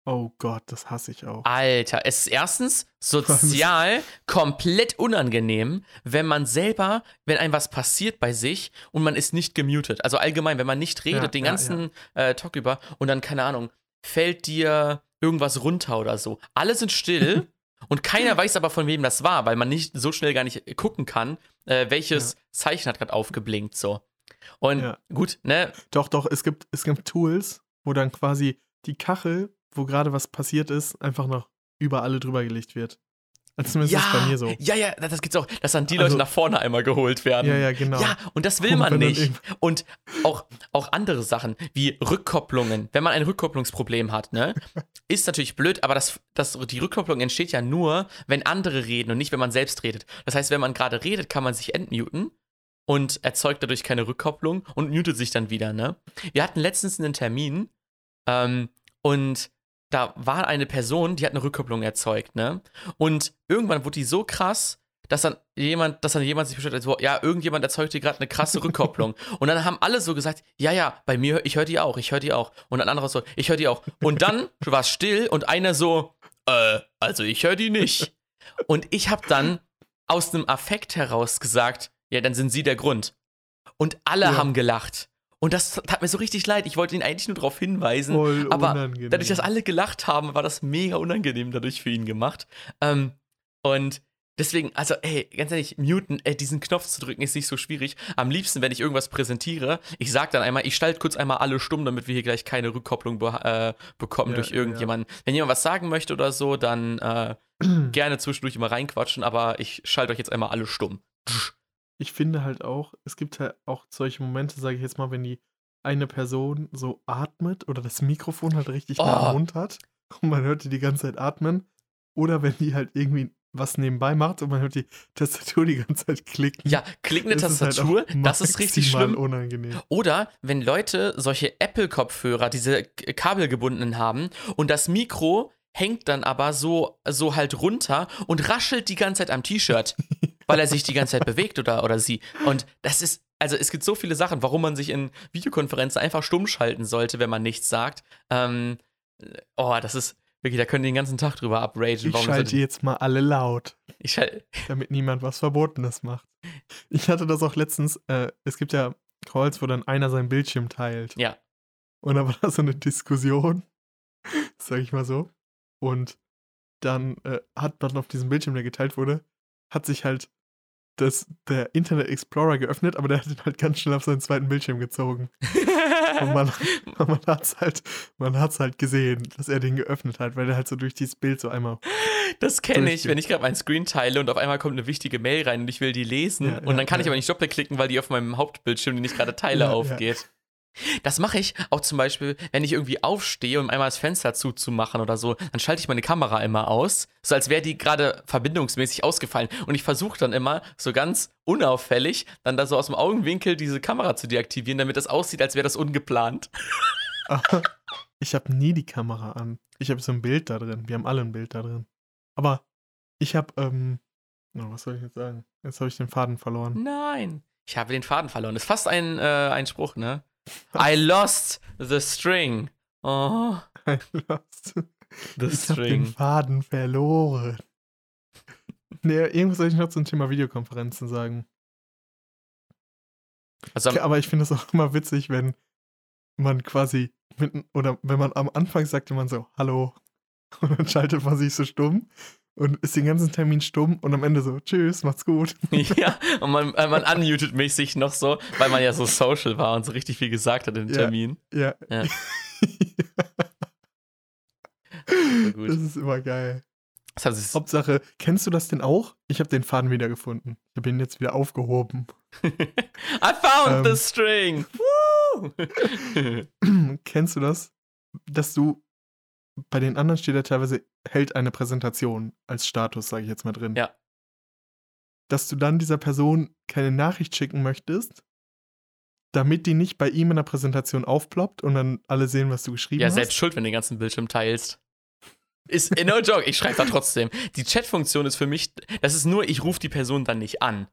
Oh Gott, das hasse ich auch. Alter, es ist erstens sozial komplett unangenehm, wenn man selber, wenn einem was passiert bei sich und man ist nicht gemutet. Also allgemein, wenn man nicht redet, Ja, den ja, ganzen Äh, Talk über und dann, keine Ahnung, fällt dir irgendwas runter oder so. Alle sind still und keiner weiß aber, von wem das war, weil man nicht so schnell gar nicht gucken kann, äh, welches Zeichen hat gerade aufgeblinkt, so. Und Ja. gut, ne? Doch, doch, es gibt, es gibt Tools, wo dann quasi die Kachel, wo gerade was passiert ist, einfach noch über alle drüber gelegt wird. Also zumindest ist es bei mir so. ja, ja, das gibt's auch, dass dann die Also- Leute nach vorne einmal geholt werden. Ja, ja, genau. Ja, und das will man nicht. Und auch, auch andere Sachen wie Rückkopplungen. Wenn man ein Rückkopplungsproblem hat, ne, ist natürlich blöd, aber das, das, die Rückkopplung entsteht ja nur, wenn andere reden und nicht, wenn man selbst redet. Das heißt, wenn man gerade redet, kann man sich entmuten und erzeugt dadurch keine Rückkopplung und mutet sich dann wieder, ne? Wir hatten letztens einen Termin ähm, und da war eine Person, die hat eine Rückkopplung erzeugt, ne? Und irgendwann wurde die so krass, dass dann jemand, dass dann jemand sich bestellt hat, so, ja, irgendjemand erzeugt hier gerade eine krasse Rückkopplung. und dann haben alle so gesagt, ja, ja, bei mir, ich höre die auch, ich höre die auch. Und ein anderer so, ich höre die auch. Und dann war es still und einer so, äh, also ich höre die nicht. Und ich habe dann aus einem Affekt heraus gesagt, ja, dann sind sie der Grund. Und alle Ja. haben gelacht. Und das tat mir so richtig leid. Ich wollte ihn eigentlich nur darauf hinweisen. Voll aber unangenehm. dadurch, dass alle gelacht haben, war das mega unangenehm dadurch für ihn gemacht. Ähm, und deswegen, also, ey, ganz ehrlich, muten, ey, diesen Knopf zu drücken ist nicht so schwierig. Am liebsten, wenn ich irgendwas präsentiere, ich sag dann einmal, ich schalte kurz einmal alle stumm, damit wir hier gleich keine Rückkopplung be äh, bekommen Ja, durch ja, irgendjemanden. Wenn jemand was sagen möchte oder so, dann äh, gerne zwischendurch immer reinquatschen, aber ich schalte euch jetzt einmal alle stumm. Ich finde halt auch, es gibt halt auch solche Momente, sage ich jetzt mal, wenn die eine Person so atmet oder das Mikrofon halt richtig nah Oh. am Mund hat und man hört die die ganze Zeit atmen. Oder wenn die halt irgendwie was nebenbei macht und man hört die Tastatur die ganze Zeit klicken. Ja, klickende Das ist halt Tastatur, das ist richtig schlimm. unangenehm. Oder wenn Leute solche Apple-Kopfhörer, diese kabelgebundenen haben und das Mikro hängt dann aber so, so halt runter und raschelt die ganze Zeit am T-Shirt, weil er sich die ganze Zeit bewegt oder, oder sie. Und das ist, also es gibt so viele Sachen, warum man sich in Videokonferenzen einfach stumm schalten sollte, wenn man nichts sagt. Ähm, oh, das ist wirklich, da können die den ganzen Tag drüber upragen. Ich schalte jetzt mal alle laut, ich schal- damit niemand was Verbotenes macht. Ich hatte das auch letztens, äh, es gibt ja Calls, wo dann einer seinen Bildschirm teilt. Ja. Und da war da so eine Diskussion, sag ich mal so. Und dann äh, hat man auf diesem Bildschirm, der geteilt wurde, hat sich halt das, der Internet Explorer geöffnet, aber der hat ihn halt ganz schnell auf seinen zweiten Bildschirm gezogen. Und man, man hat es halt, man hat's halt gesehen, dass er den geöffnet hat, weil er halt so durch dieses Bild so einmal. Das kenne ich, wenn ich gerade meinen Screen teile und auf einmal kommt eine wichtige Mail rein und ich will die lesen Ja, und ja, dann kann ich ja. aber nicht doppelklicken, weil die auf meinem Hauptbildschirm, den ich gerade teile, aufgeht. Das mache ich auch zum Beispiel, wenn ich irgendwie aufstehe, um einmal das Fenster zuzumachen oder so, dann schalte ich meine Kamera immer aus, so als wäre die gerade verbindungsmäßig ausgefallen. Und ich versuche dann immer so ganz unauffällig, dann da so aus dem Augenwinkel diese Kamera zu deaktivieren, damit das aussieht, als wäre das ungeplant. Ich habe nie die Kamera an. Ich habe so ein Bild da drin. Wir haben alle ein Bild da drin. Aber ich habe, ähm, was soll ich jetzt sagen? Jetzt habe ich den Faden verloren. Nein. Ich habe den Faden verloren. Das ist fast ein, äh, ein Spruch, ne? I lost the string. Oh, Lost. the Ich string. den Faden verloren. Nee, irgendwas soll ich noch zum Thema Videokonferenzen sagen. Also, Aber ich finde es auch immer witzig, wenn man quasi mit, oder wenn man am Anfang sagte man so, hallo. Und dann schaltet man sich so stumm und ist den ganzen Termin stumm und am Ende so, tschüss, macht's gut. ja, und man, äh, man unmutet mich sich noch so, weil man ja so social war und so richtig viel gesagt hat im Ja. Termin. Ja. Ja. Das ist immer geil. Das sich Hauptsache, kennst du das denn auch? Ich habe den Faden wieder gefunden. Ich habe ihn jetzt wieder aufgehoben. I found Ähm. the string! Kennst du das? Dass du bei den anderen steht ja teilweise hält eine Präsentation als Status, sage ich jetzt mal drin. Ja. Dass du dann dieser Person keine Nachricht schicken möchtest, damit die nicht bei ihm in der Präsentation aufploppt und dann alle sehen, was du geschrieben ja, hast. selbst schuld, wenn du den ganzen Bildschirm teilst. Ist eh no joke, ich schreibe da trotzdem. Die Chat-Funktion ist für mich, das ist nur, ich rufe die Person dann nicht an.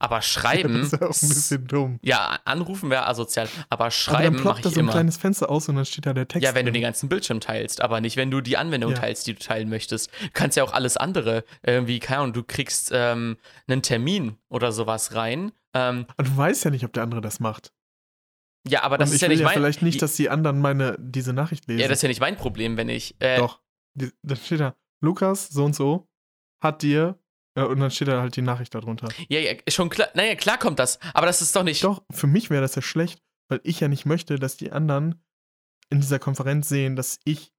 Aber schreiben. Das ist ja auch ein bisschen dumm. ja, anrufen wäre asozial, aber Aber schreiben dann mache ploppt da so ein immer. kleines Fenster aus und dann steht da der Text. Ja, wenn du drin. den ganzen Bildschirm teilst, aber nicht, wenn du die Anwendung Ja. teilst, die du teilen möchtest. Du kannst ja auch alles andere, irgendwie, keine Ahnung, du kriegst ähm, einen Termin oder sowas rein. Ähm, Aber du weißt ja nicht, ob der andere das macht. ja, aber das und ist ich ja will nicht ja mein vielleicht nicht, dass die anderen meine diese Nachricht lesen. Ja, das ist ja nicht mein Problem, wenn ich. Äh, Doch. Dann steht da, Lukas, so und so, hat dir, und dann steht da halt die Nachricht darunter. Ja, ja, schon klar. Naja, klar kommt das. Aber das ist doch nicht. Doch, für mich wäre das ja schlecht, weil ich ja nicht möchte, dass die anderen in dieser Konferenz sehen, dass ich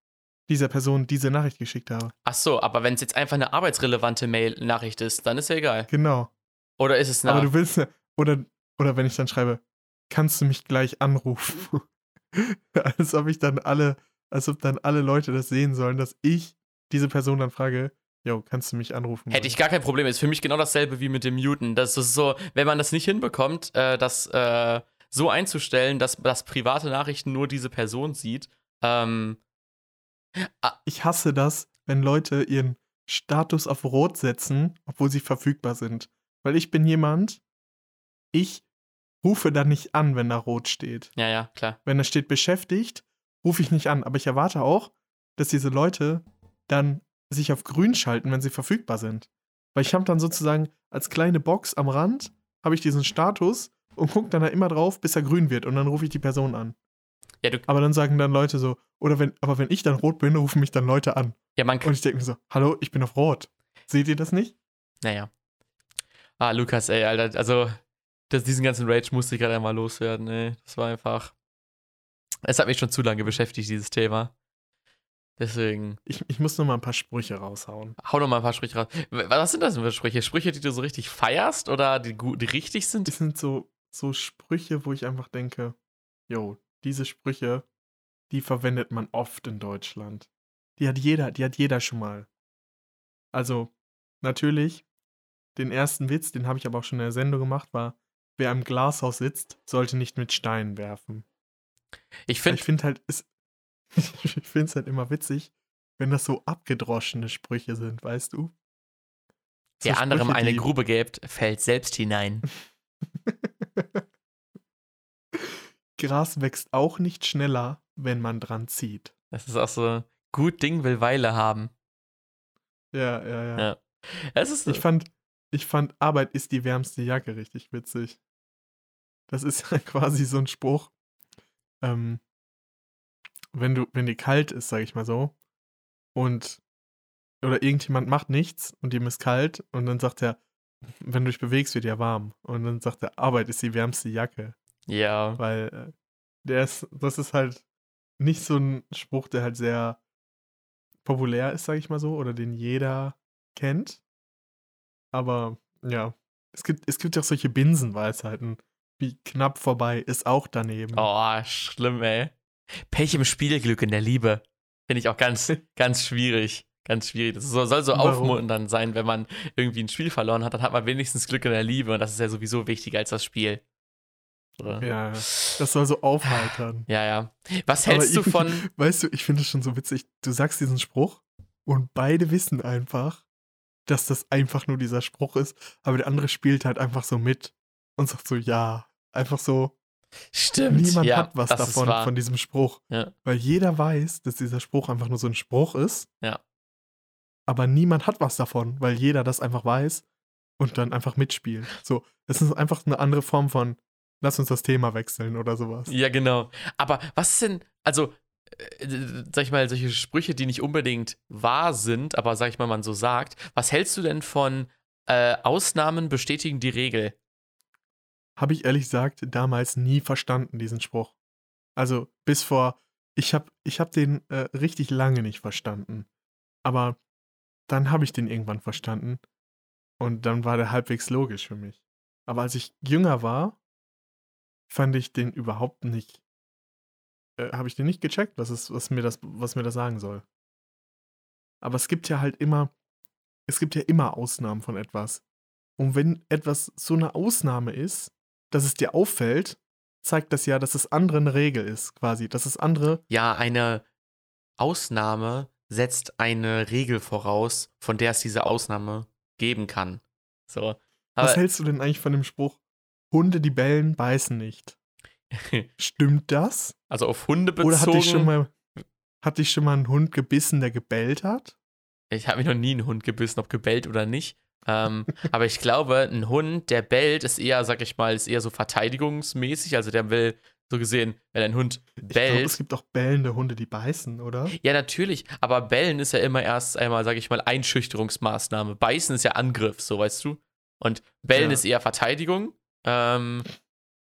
dieser Person diese Nachricht geschickt habe. Ach so, aber wenn es jetzt einfach eine arbeitsrelevante Mail-Nachricht ist, dann ist ja egal. Genau. Oder ist es eine. Aber du willst oder, oder wenn ich dann schreibe, kannst du mich gleich anrufen? als ob ich dann alle, als ob dann alle Leute das sehen sollen, dass ich diese Person dann frage, yo, kannst du mich anrufen? Hätte ich gar kein Problem. Ist für mich genau dasselbe wie mit dem Muten. Das ist so, wenn man das nicht hinbekommt, äh, das äh, so einzustellen, dass, dass private Nachrichten nur diese Person sieht. Ähm, Ich hasse das, wenn Leute ihren Status auf Rot setzen, obwohl sie verfügbar sind. Weil ich bin jemand, ich rufe da nicht an, wenn da Rot steht. ja, ja, klar. Wenn da steht beschäftigt, rufe ich nicht an. Aber ich erwarte auch, dass diese Leute dann sich auf grün schalten, wenn sie verfügbar sind. Weil ich habe dann sozusagen als kleine Box am Rand, habe ich diesen Status und gucke dann da immer drauf, bis er grün wird. Und dann rufe ich die Person an. Ja, Aber dann sagen dann Leute so, oder wenn, aber wenn ich dann rot bin, rufen mich dann Leute an. ja, man Und ich denke mir so, hallo, ich bin auf Rot. Seht ihr das nicht? Naja. Ah, Lukas, ey, Alter, also das, diesen ganzen Rage musste ich gerade einmal loswerden, ey. Das war einfach. Es hat mich schon zu lange beschäftigt, dieses Thema. Deswegen, Ich, ich muss noch mal ein paar Sprüche raushauen. hau noch mal ein paar Sprüche raus. Was sind das denn für Sprüche? Sprüche, die du so richtig feierst oder die, die richtig sind? Das sind so, so Sprüche, wo ich einfach denke, yo, diese Sprüche, die verwendet man oft in Deutschland. Die hat jeder, die hat jeder schon mal. Also, natürlich, den ersten Witz, den habe ich aber auch schon in der Sendung gemacht, war, wer im Glashaus sitzt, sollte nicht mit Steinen werfen. Ich finde, Ich finde halt, es- ich finde es halt immer witzig, wenn das so abgedroschene Sprüche sind, weißt du? So der anderem Sprüche, eine die- Grube gäbt, fällt selbst hinein. Gras wächst auch nicht schneller, wenn man dran zieht. Das ist auch so, gut Ding will Weile haben. Ja, ja, ja. Ja. Es ist, Ich fand, ich fand, Arbeit ist die wärmste Jacke richtig witzig. Das ist ja quasi so ein Spruch. Ähm, wenn du, wenn dir kalt ist, sag ich mal so, und oder irgendjemand macht nichts und ihm ist kalt und dann sagt er, wenn du dich bewegst, wird dir warm. Und dann sagt er, Arbeit ist die wärmste Jacke. ja. Weil äh, der ist, das ist halt nicht so ein Spruch, der halt sehr populär ist, sag ich mal so, oder den jeder kennt. Aber ja, es gibt, es gibt ja auch solche Binsenweisheiten, wie knapp vorbei ist auch daneben. Oh, schlimm, ey. Pech im Spielglück in der Liebe. Finde ich auch ganz, ganz schwierig. Ganz schwierig. Das soll, so Warum? aufmunternd sein, wenn man irgendwie ein Spiel verloren hat, dann hat man wenigstens Glück in der Liebe und das ist ja sowieso wichtiger als das Spiel. So. Ja, das soll so aufheitern. Ja, ja. Was Aber hältst du irgendwie- von. Weißt du, ich finde es schon so witzig. Du sagst diesen Spruch und beide wissen einfach, dass das einfach nur dieser Spruch ist, aber der andere spielt halt einfach so mit und sagt so, ja. Einfach so, Stimmt. niemand ja, hat was davon, von diesem Spruch. Ja. Weil jeder weiß, dass dieser Spruch einfach nur so ein Spruch ist. Ja. Aber niemand hat was davon, weil jeder das einfach weiß und dann einfach mitspielt. So, das ist einfach eine andere Form von, lass uns das Thema wechseln oder sowas. Ja, genau. Aber was ist denn, also, äh, sag ich mal, solche Sprüche, die nicht unbedingt wahr sind, aber sag ich mal, man so sagt. Was hältst du denn von äh, Ausnahmen bestätigen die Regel? Habe ich ehrlich gesagt damals nie verstanden, diesen Spruch. Also bis vor, ich habe ich hab den äh, richtig lange nicht verstanden. Aber dann habe ich den irgendwann verstanden und dann war der halbwegs logisch für mich. Aber als ich jünger war, fand ich den überhaupt nicht, äh, habe ich den nicht gecheckt, was, ist, was, mir das, was mir das sagen soll. Aber es gibt ja halt immer, es gibt ja immer Ausnahmen von etwas. Und wenn etwas so eine Ausnahme ist, dass es dir auffällt, zeigt das ja, dass es andere eine Regel ist, quasi. Dass es andere. Ja, eine Ausnahme setzt eine Regel voraus, von der es diese Ausnahme geben kann. So. Aber Was hältst du denn eigentlich von dem Spruch? Hunde, die bellen, beißen nicht. Stimmt das? also auf Hunde bezogen. Oder hat dich schon mal, hat dich schon mal ein Hund gebissen, der gebellt hat? Ich habe mich noch nie einen Hund gebissen, ob gebellt oder nicht. Ähm, aber ich glaube, ein Hund, der bellt, ist eher, sag ich mal, ist eher so verteidigungsmäßig. Also der will so gesehen, wenn ein Hund Ich glaube, bellt. es gibt auch bellende Hunde, die beißen, oder? Ja, natürlich. Aber bellen ist ja immer erst einmal, sag ich mal, Einschüchterungsmaßnahme. Beißen ist ja Angriff, so weißt du. Und bellen Ja. ist eher Verteidigung. Ähm,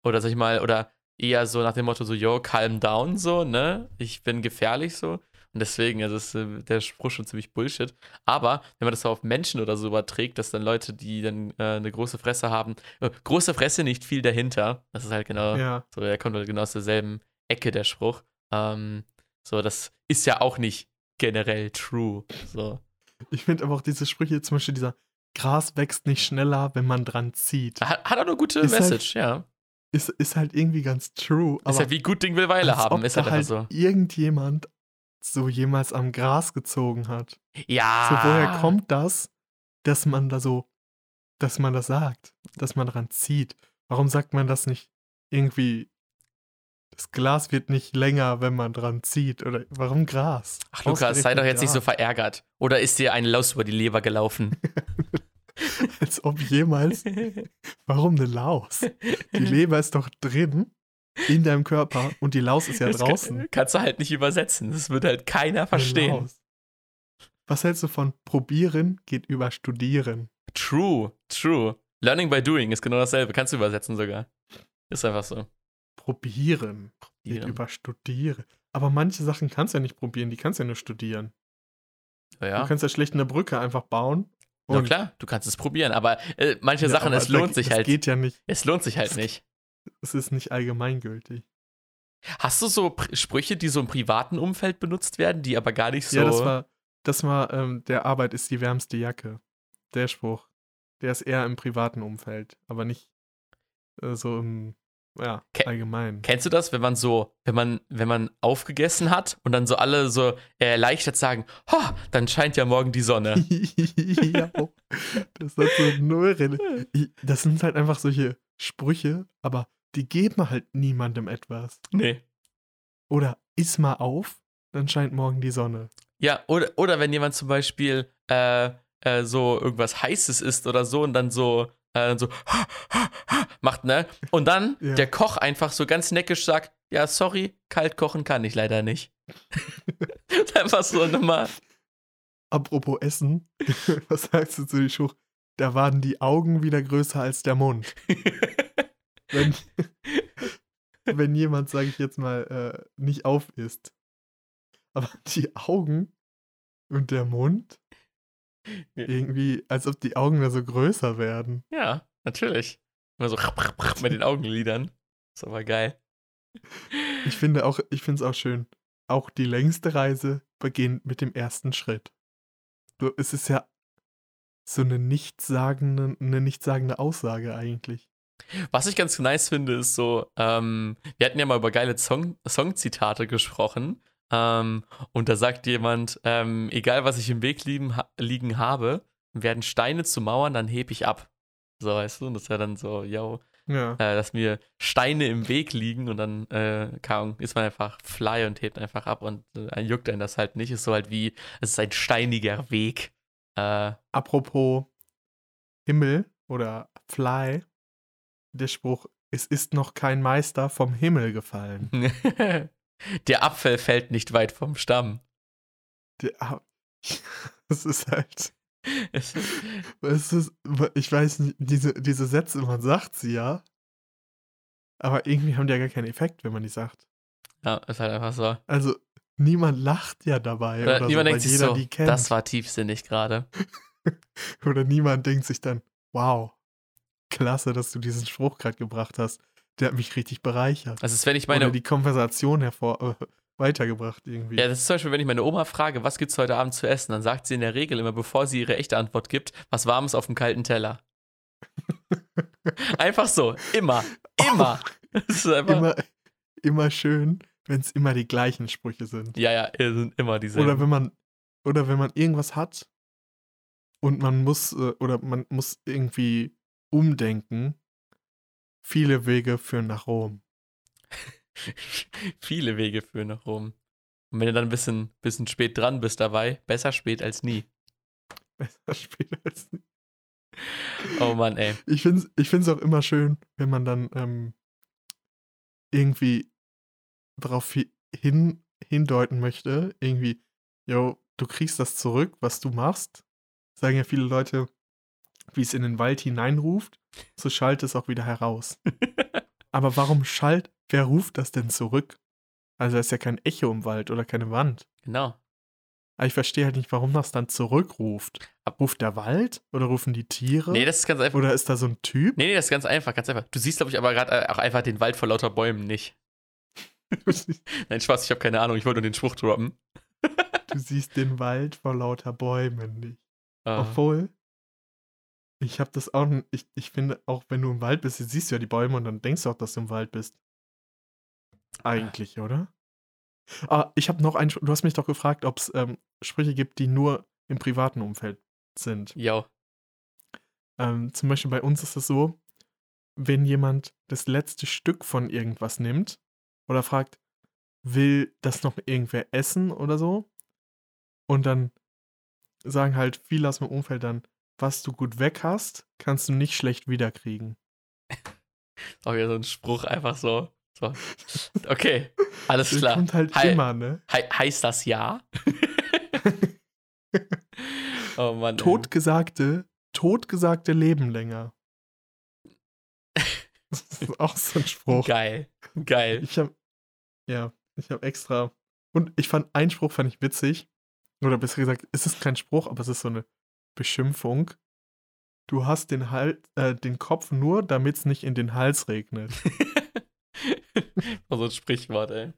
oder sag ich mal, oder eher so nach dem Motto so, yo, calm down, so, ne? Ich bin gefährlich, so. Und deswegen, also ist äh, der Spruch schon ziemlich Bullshit. Aber wenn man das auf Menschen oder so überträgt, dass dann Leute, die dann äh, eine große Fresse haben, äh, große Fresse, nicht viel dahinter. Das ist halt genau, Ja. so, der kommt halt genau aus derselben Ecke, der Spruch. Ähm, so, das ist ja auch nicht generell true. So. Ich finde aber auch diese Sprüche, zum Beispiel dieser Gras wächst nicht schneller, wenn man dran zieht. Hat, hat auch eine gute Ist halt- Message, ja. Ist, ist halt irgendwie ganz true. Aber Ist halt wie gut Ding will Weile haben, ist halt einfach so. irgendjemand so jemals am Gras gezogen hat. Ja. So, woher kommt das, dass man da so, dass man das sagt, dass man dran zieht? Warum sagt man das nicht irgendwie, das Glas wird nicht länger, wenn man dran zieht? Oder warum Gras? Ach, Lukas, sei doch jetzt nicht so Gras. verärgert. Oder ist dir eine Laus über die Leber gelaufen? Als ob jemals, warum eine Laus? Die Leber ist doch drin in deinem Körper und die Laus ist ja Das kann- draußen. Kannst du halt nicht übersetzen. Das wird halt keiner Eine verstehen. Laus. Was hältst du von probieren geht über studieren? True, true. Learning by doing ist genau dasselbe. Kannst du übersetzen sogar. Ist einfach so. Probieren geht Probieren. über studieren. Aber manche Sachen kannst du ja nicht probieren, die kannst du ja nur studieren. Ja. Du kannst ja schlecht eine Brücke einfach bauen. Na klar, du kannst es probieren, aber äh, manche Ja, Sachen, aber es da- lohnt sich das halt. geht ja nicht. Es lohnt sich halt nicht. Es ist nicht allgemeingültig. Hast du so Pr Sprüche, die so im privaten Umfeld benutzt werden, die aber gar nicht so. Ja, das war, das war, ähm, der Arbeit ist die wärmste Jacke. Der Spruch. Der ist eher im privaten Umfeld, aber nicht äh, so im, ja, Ke- allgemein. Kennst du das, wenn man so, wenn man, wenn man aufgegessen hat und dann so alle so erleichtert sagen, ho, dann scheint ja morgen die Sonne. ja, das hat so null Das sind halt einfach solche Sprüche, aber die geben halt niemandem etwas. nee. Oder iss mal auf, dann scheint morgen die Sonne. Ja, oder, oder wenn jemand zum Beispiel äh, äh, so irgendwas Heißes isst oder so und dann so, äh, so macht, ne? Und dann Ja. der Koch einfach so ganz neckisch sagt, ja, sorry, kalt kochen kann ich leider nicht. einfach so nochmal. Apropos Essen, was sagst du zu dem Spruch? Da waren die Augen wieder größer als der Mund. Wenn, wenn jemand, sage ich jetzt mal, äh, nicht auf isst. Aber die Augen und der Mund. Irgendwie, als ob die Augen da so größer werden. Ja, natürlich. Immer so mit den Augenlidern. Ist aber geil. Ich finde auch, ich finde es auch schön. Auch die längste Reise beginnt mit dem ersten Schritt. Du, es ist ja so eine nichtssagende, eine nichtssagende Aussage eigentlich. Was ich ganz nice finde, ist so, ähm, wir hatten ja mal über geile Song Songzitate gesprochen. Ähm, und da sagt jemand, ähm, egal was ich im Weg liegen, ha liegen habe, werden Steine zu Mauern, dann heb ich ab. So, weißt du? Und das ist ja dann so, yo, Ja. äh, dass mir Steine im Weg liegen und dann, äh, ist man einfach fly und hebt einfach ab und äh, juckt einen das halt nicht. Ist so halt wie, es ist ein steiniger Weg. Äh, Apropos Himmel oder Fly, der Spruch, es ist noch kein Meister vom Himmel gefallen. Der Apfel fällt nicht weit vom Stamm. Der, das ist halt. Es- ist, ich weiß nicht, diese, diese Sätze, man sagt sie ja. Aber irgendwie haben die ja gar keinen Effekt, wenn man die sagt. ja, ist halt einfach so. Also, niemand lacht ja dabei. Oder Oder, niemand so, denkt sich jeder so, die kennt. das war tiefsinnig gerade. Oder niemand denkt sich dann, wow, klasse, dass du diesen Spruch gerade gebracht hast. Der hat mich richtig bereichert. Das ist, wenn ich meine, Oder die Konversation hervor äh, weitergebracht irgendwie. ja, das ist zum Beispiel, wenn ich meine Oma frage, was gibt's heute Abend zu essen, dann sagt sie in der Regel immer, bevor sie ihre echte Antwort gibt, was Warmes auf dem kalten Teller. einfach so, immer, immer. Das ist einfach, immer, immer schön, wenn es immer die gleichen Sprüche sind. ja, ja, es sind immer dieselben. Oder wenn man, oder wenn man irgendwas hat und man muss, äh, oder man muss irgendwie umdenken, viele Wege führen nach Rom. Viele Wege führen nach Rom. Und wenn du dann ein bisschen, bisschen spät dran bist dabei, besser spät als nie. Besser später als nie. Oh Mann, ey. Ich finde es ich find's auch immer schön, wenn man dann ähm, irgendwie darauf hi- hin, hindeuten möchte, irgendwie, yo, du kriegst das zurück, was du machst. Sagen ja viele Leute, wie es in den Wald hineinruft, so schallt es auch wieder heraus. Aber warum schallt, wer ruft das denn zurück? Also da ist ja kein Echo im Wald oder keine Wand. Genau. Aber ich verstehe halt nicht, warum das dann zurückruft. Ruft der Wald oder rufen die Tiere? Nee, das ist ganz einfach. oder ist da so ein Typ? Nee, nee, das ist ganz einfach, ganz einfach. Du siehst, glaube ich, aber gerade auch einfach den Wald vor lauter Bäumen nicht. Nein, Spaß, ich habe keine Ahnung, ich wollte nur den Spruch droppen. Du siehst den Wald vor lauter Bäumen nicht. Äh, Obwohl, ich habe das auch, ich, ich finde, auch wenn du im Wald bist, siehst du ja die Bäume und dann denkst du auch, dass du im Wald bist. Eigentlich, oder? Ah, ich habe noch einen, du hast mich doch gefragt, ob es ähm, Sprüche gibt, die nur im privaten Umfeld sind. yo. Ähm, zum Beispiel bei uns ist es so, wenn jemand das letzte Stück von irgendwas nimmt oder fragt, will das noch irgendwer essen oder so? Und dann sagen halt viele aus dem Umfeld dann, was du gut weg hast, kannst du nicht schlecht wiederkriegen. Auch wieder so ein Spruch, einfach so. so. Okay, alles Das klar. kommt halt Hi- immer, ne? He heißt das ja? oh Mann. Totgesagte, totgesagte leben länger. Das ist auch so ein Spruch. Geil. Geil. Ich habe ja, ich habe extra und ich fand einen Spruch fand ich witzig oder besser gesagt, es ist kein Spruch, aber es ist so eine Beschimpfung. Du hast den Hals, äh, den Kopf nur, damit es nicht in den Hals regnet. So ein Sprichwort, ey.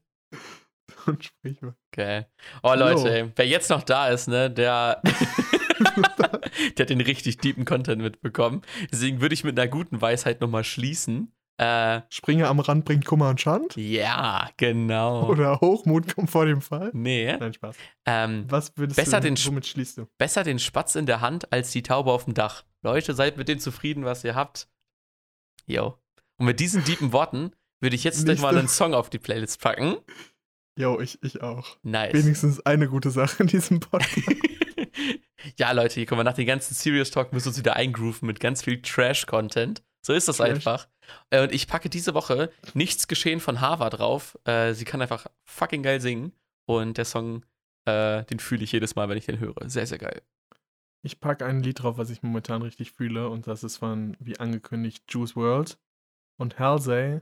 So ein Sprichwort. Geil. Oh, Leute, ey, wer jetzt noch da ist, ne, der, der hat den richtig deepen Content mitbekommen. Deswegen würde ich mit einer guten Weisheit nochmal schließen. Äh, Springe am Rand bringt Kummer und Schand? ja, genau. Oder Hochmut kommt vor dem Fall? nee. Nein, Spaß. Ähm, Was würdest Besser du, den womit schließt du? besser den Spatz in der Hand als die Taube auf dem Dach. Leute, seid mit dem zufrieden, was ihr habt. Yo. Und mit diesen deepen Worten würde ich jetzt gleich mal einen Song auf die Playlist packen. Jo, ich, ich auch. Nice. Wenigstens eine gute Sache in diesem Podcast. ja, Leute, hier kommen wir nach dem ganzen Serious Talk, müssen wir uns wieder eingrooven mit ganz viel Trash-Content. So ist das Trash. einfach. Äh, Und ich packe diese Woche Nichts geschehen von Hava drauf. Äh, sie kann einfach fucking geil singen. Und der Song, äh, den fühle ich jedes Mal, wenn ich den höre. Sehr, sehr geil. Ich packe ein Lied drauf, was ich momentan richtig fühle, und das ist von, wie angekündigt, Juice World und Halsey,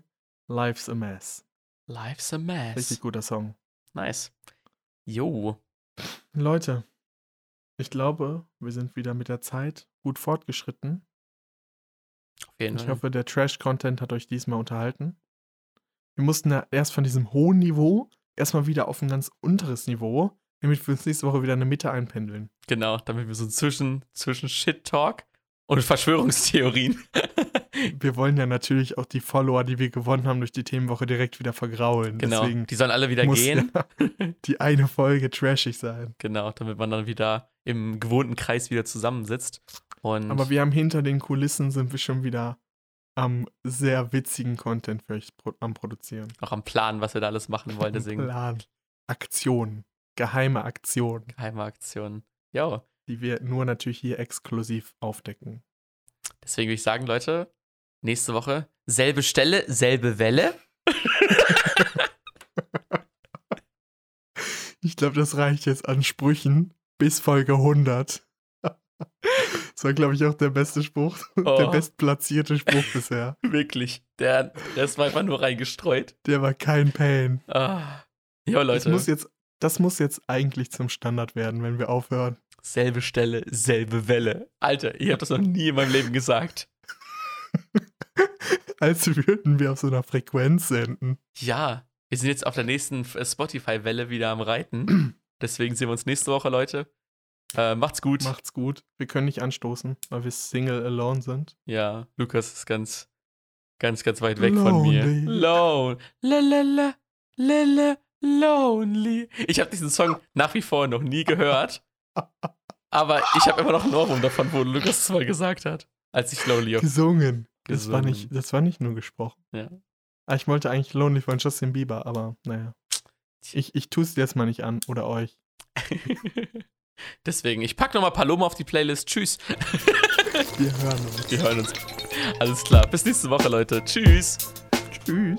Life's a Mess. Life's a Mess. Richtig guter Song. Nice. Jo. Leute, ich glaube, wir sind wieder mit der Zeit gut fortgeschritten. Auf jeden Ich Fall. hoffe, der Trash-Content hat euch diesmal unterhalten. Wir mussten ja erst von diesem hohen Niveau erstmal wieder auf ein ganz unteres Niveau, damit wir uns nächste Woche wieder in der Mitte einpendeln. Genau, damit wir so zwischen, zwischen Shit-Talk und Verschwörungstheorien. Wir wollen ja natürlich auch die Follower, die wir gewonnen haben durch die Themenwoche, direkt wieder vergraulen. genau. Deswegen Die sollen alle wieder gehen. ja die eine Folge trashig sein. Genau, damit man dann wieder im gewohnten Kreis wieder zusammensitzt. Und Aber wir haben hinter den Kulissen sind wir schon wieder am sehr witzigen Content für euch am Produzieren. auch am Plan, was wir da alles machen wollen. Deswegen Plan. Aktionen. Geheime Aktionen, geheime Aktionen. Jo. die wir nur natürlich hier exklusiv aufdecken. Deswegen würde ich sagen, Leute, nächste Woche selbe Stelle, selbe Welle. Ich glaube, das reicht jetzt an Sprüchen bis Folge 100. Das war, glaube ich, auch der beste Spruch, Oh. der bestplatzierte Spruch bisher. Wirklich. Der, der ist mal einfach nur reingestreut. Der war kein Pain. Ah. Ja, Das Leute. muss, jetzt, das muss jetzt eigentlich zum Standard werden, wenn wir aufhören. Selbe Stelle, selbe Welle. Alter, ich habe das noch nie in meinem Leben gesagt. Als würden wir auf so einer Frequenz senden. Ja, wir sind jetzt auf der nächsten Spotify-Welle wieder am Reiten. Deswegen sehen wir uns nächste Woche, Leute. Äh, macht's gut. Macht's gut. Wir können nicht anstoßen, weil wir Single alone sind. Ja, Lukas ist ganz, ganz, ganz weit weg von mir. Lonely. Lone. Lelele. Lele. Lonely. Ich habe diesen Song nach wie vor noch nie gehört. Aber ich habe immer noch einen Ohrwurm davon, wo Lukas es mal gesagt hat. Als ich Lonely auf. Gesungen. Das war, Gesungen. nicht, das war nicht nur gesprochen. Ja. Ah, Ich wollte eigentlich Lonely von Justin Bieber, aber naja. Ich, ich tue es jetzt mal nicht an. Oder euch. Deswegen, ich pack nochmal Paloma auf die Playlist. Tschüss. Wir hören uns. Wir hören uns. Alles klar. Bis nächste Woche, Leute. Tschüss. Tschüss.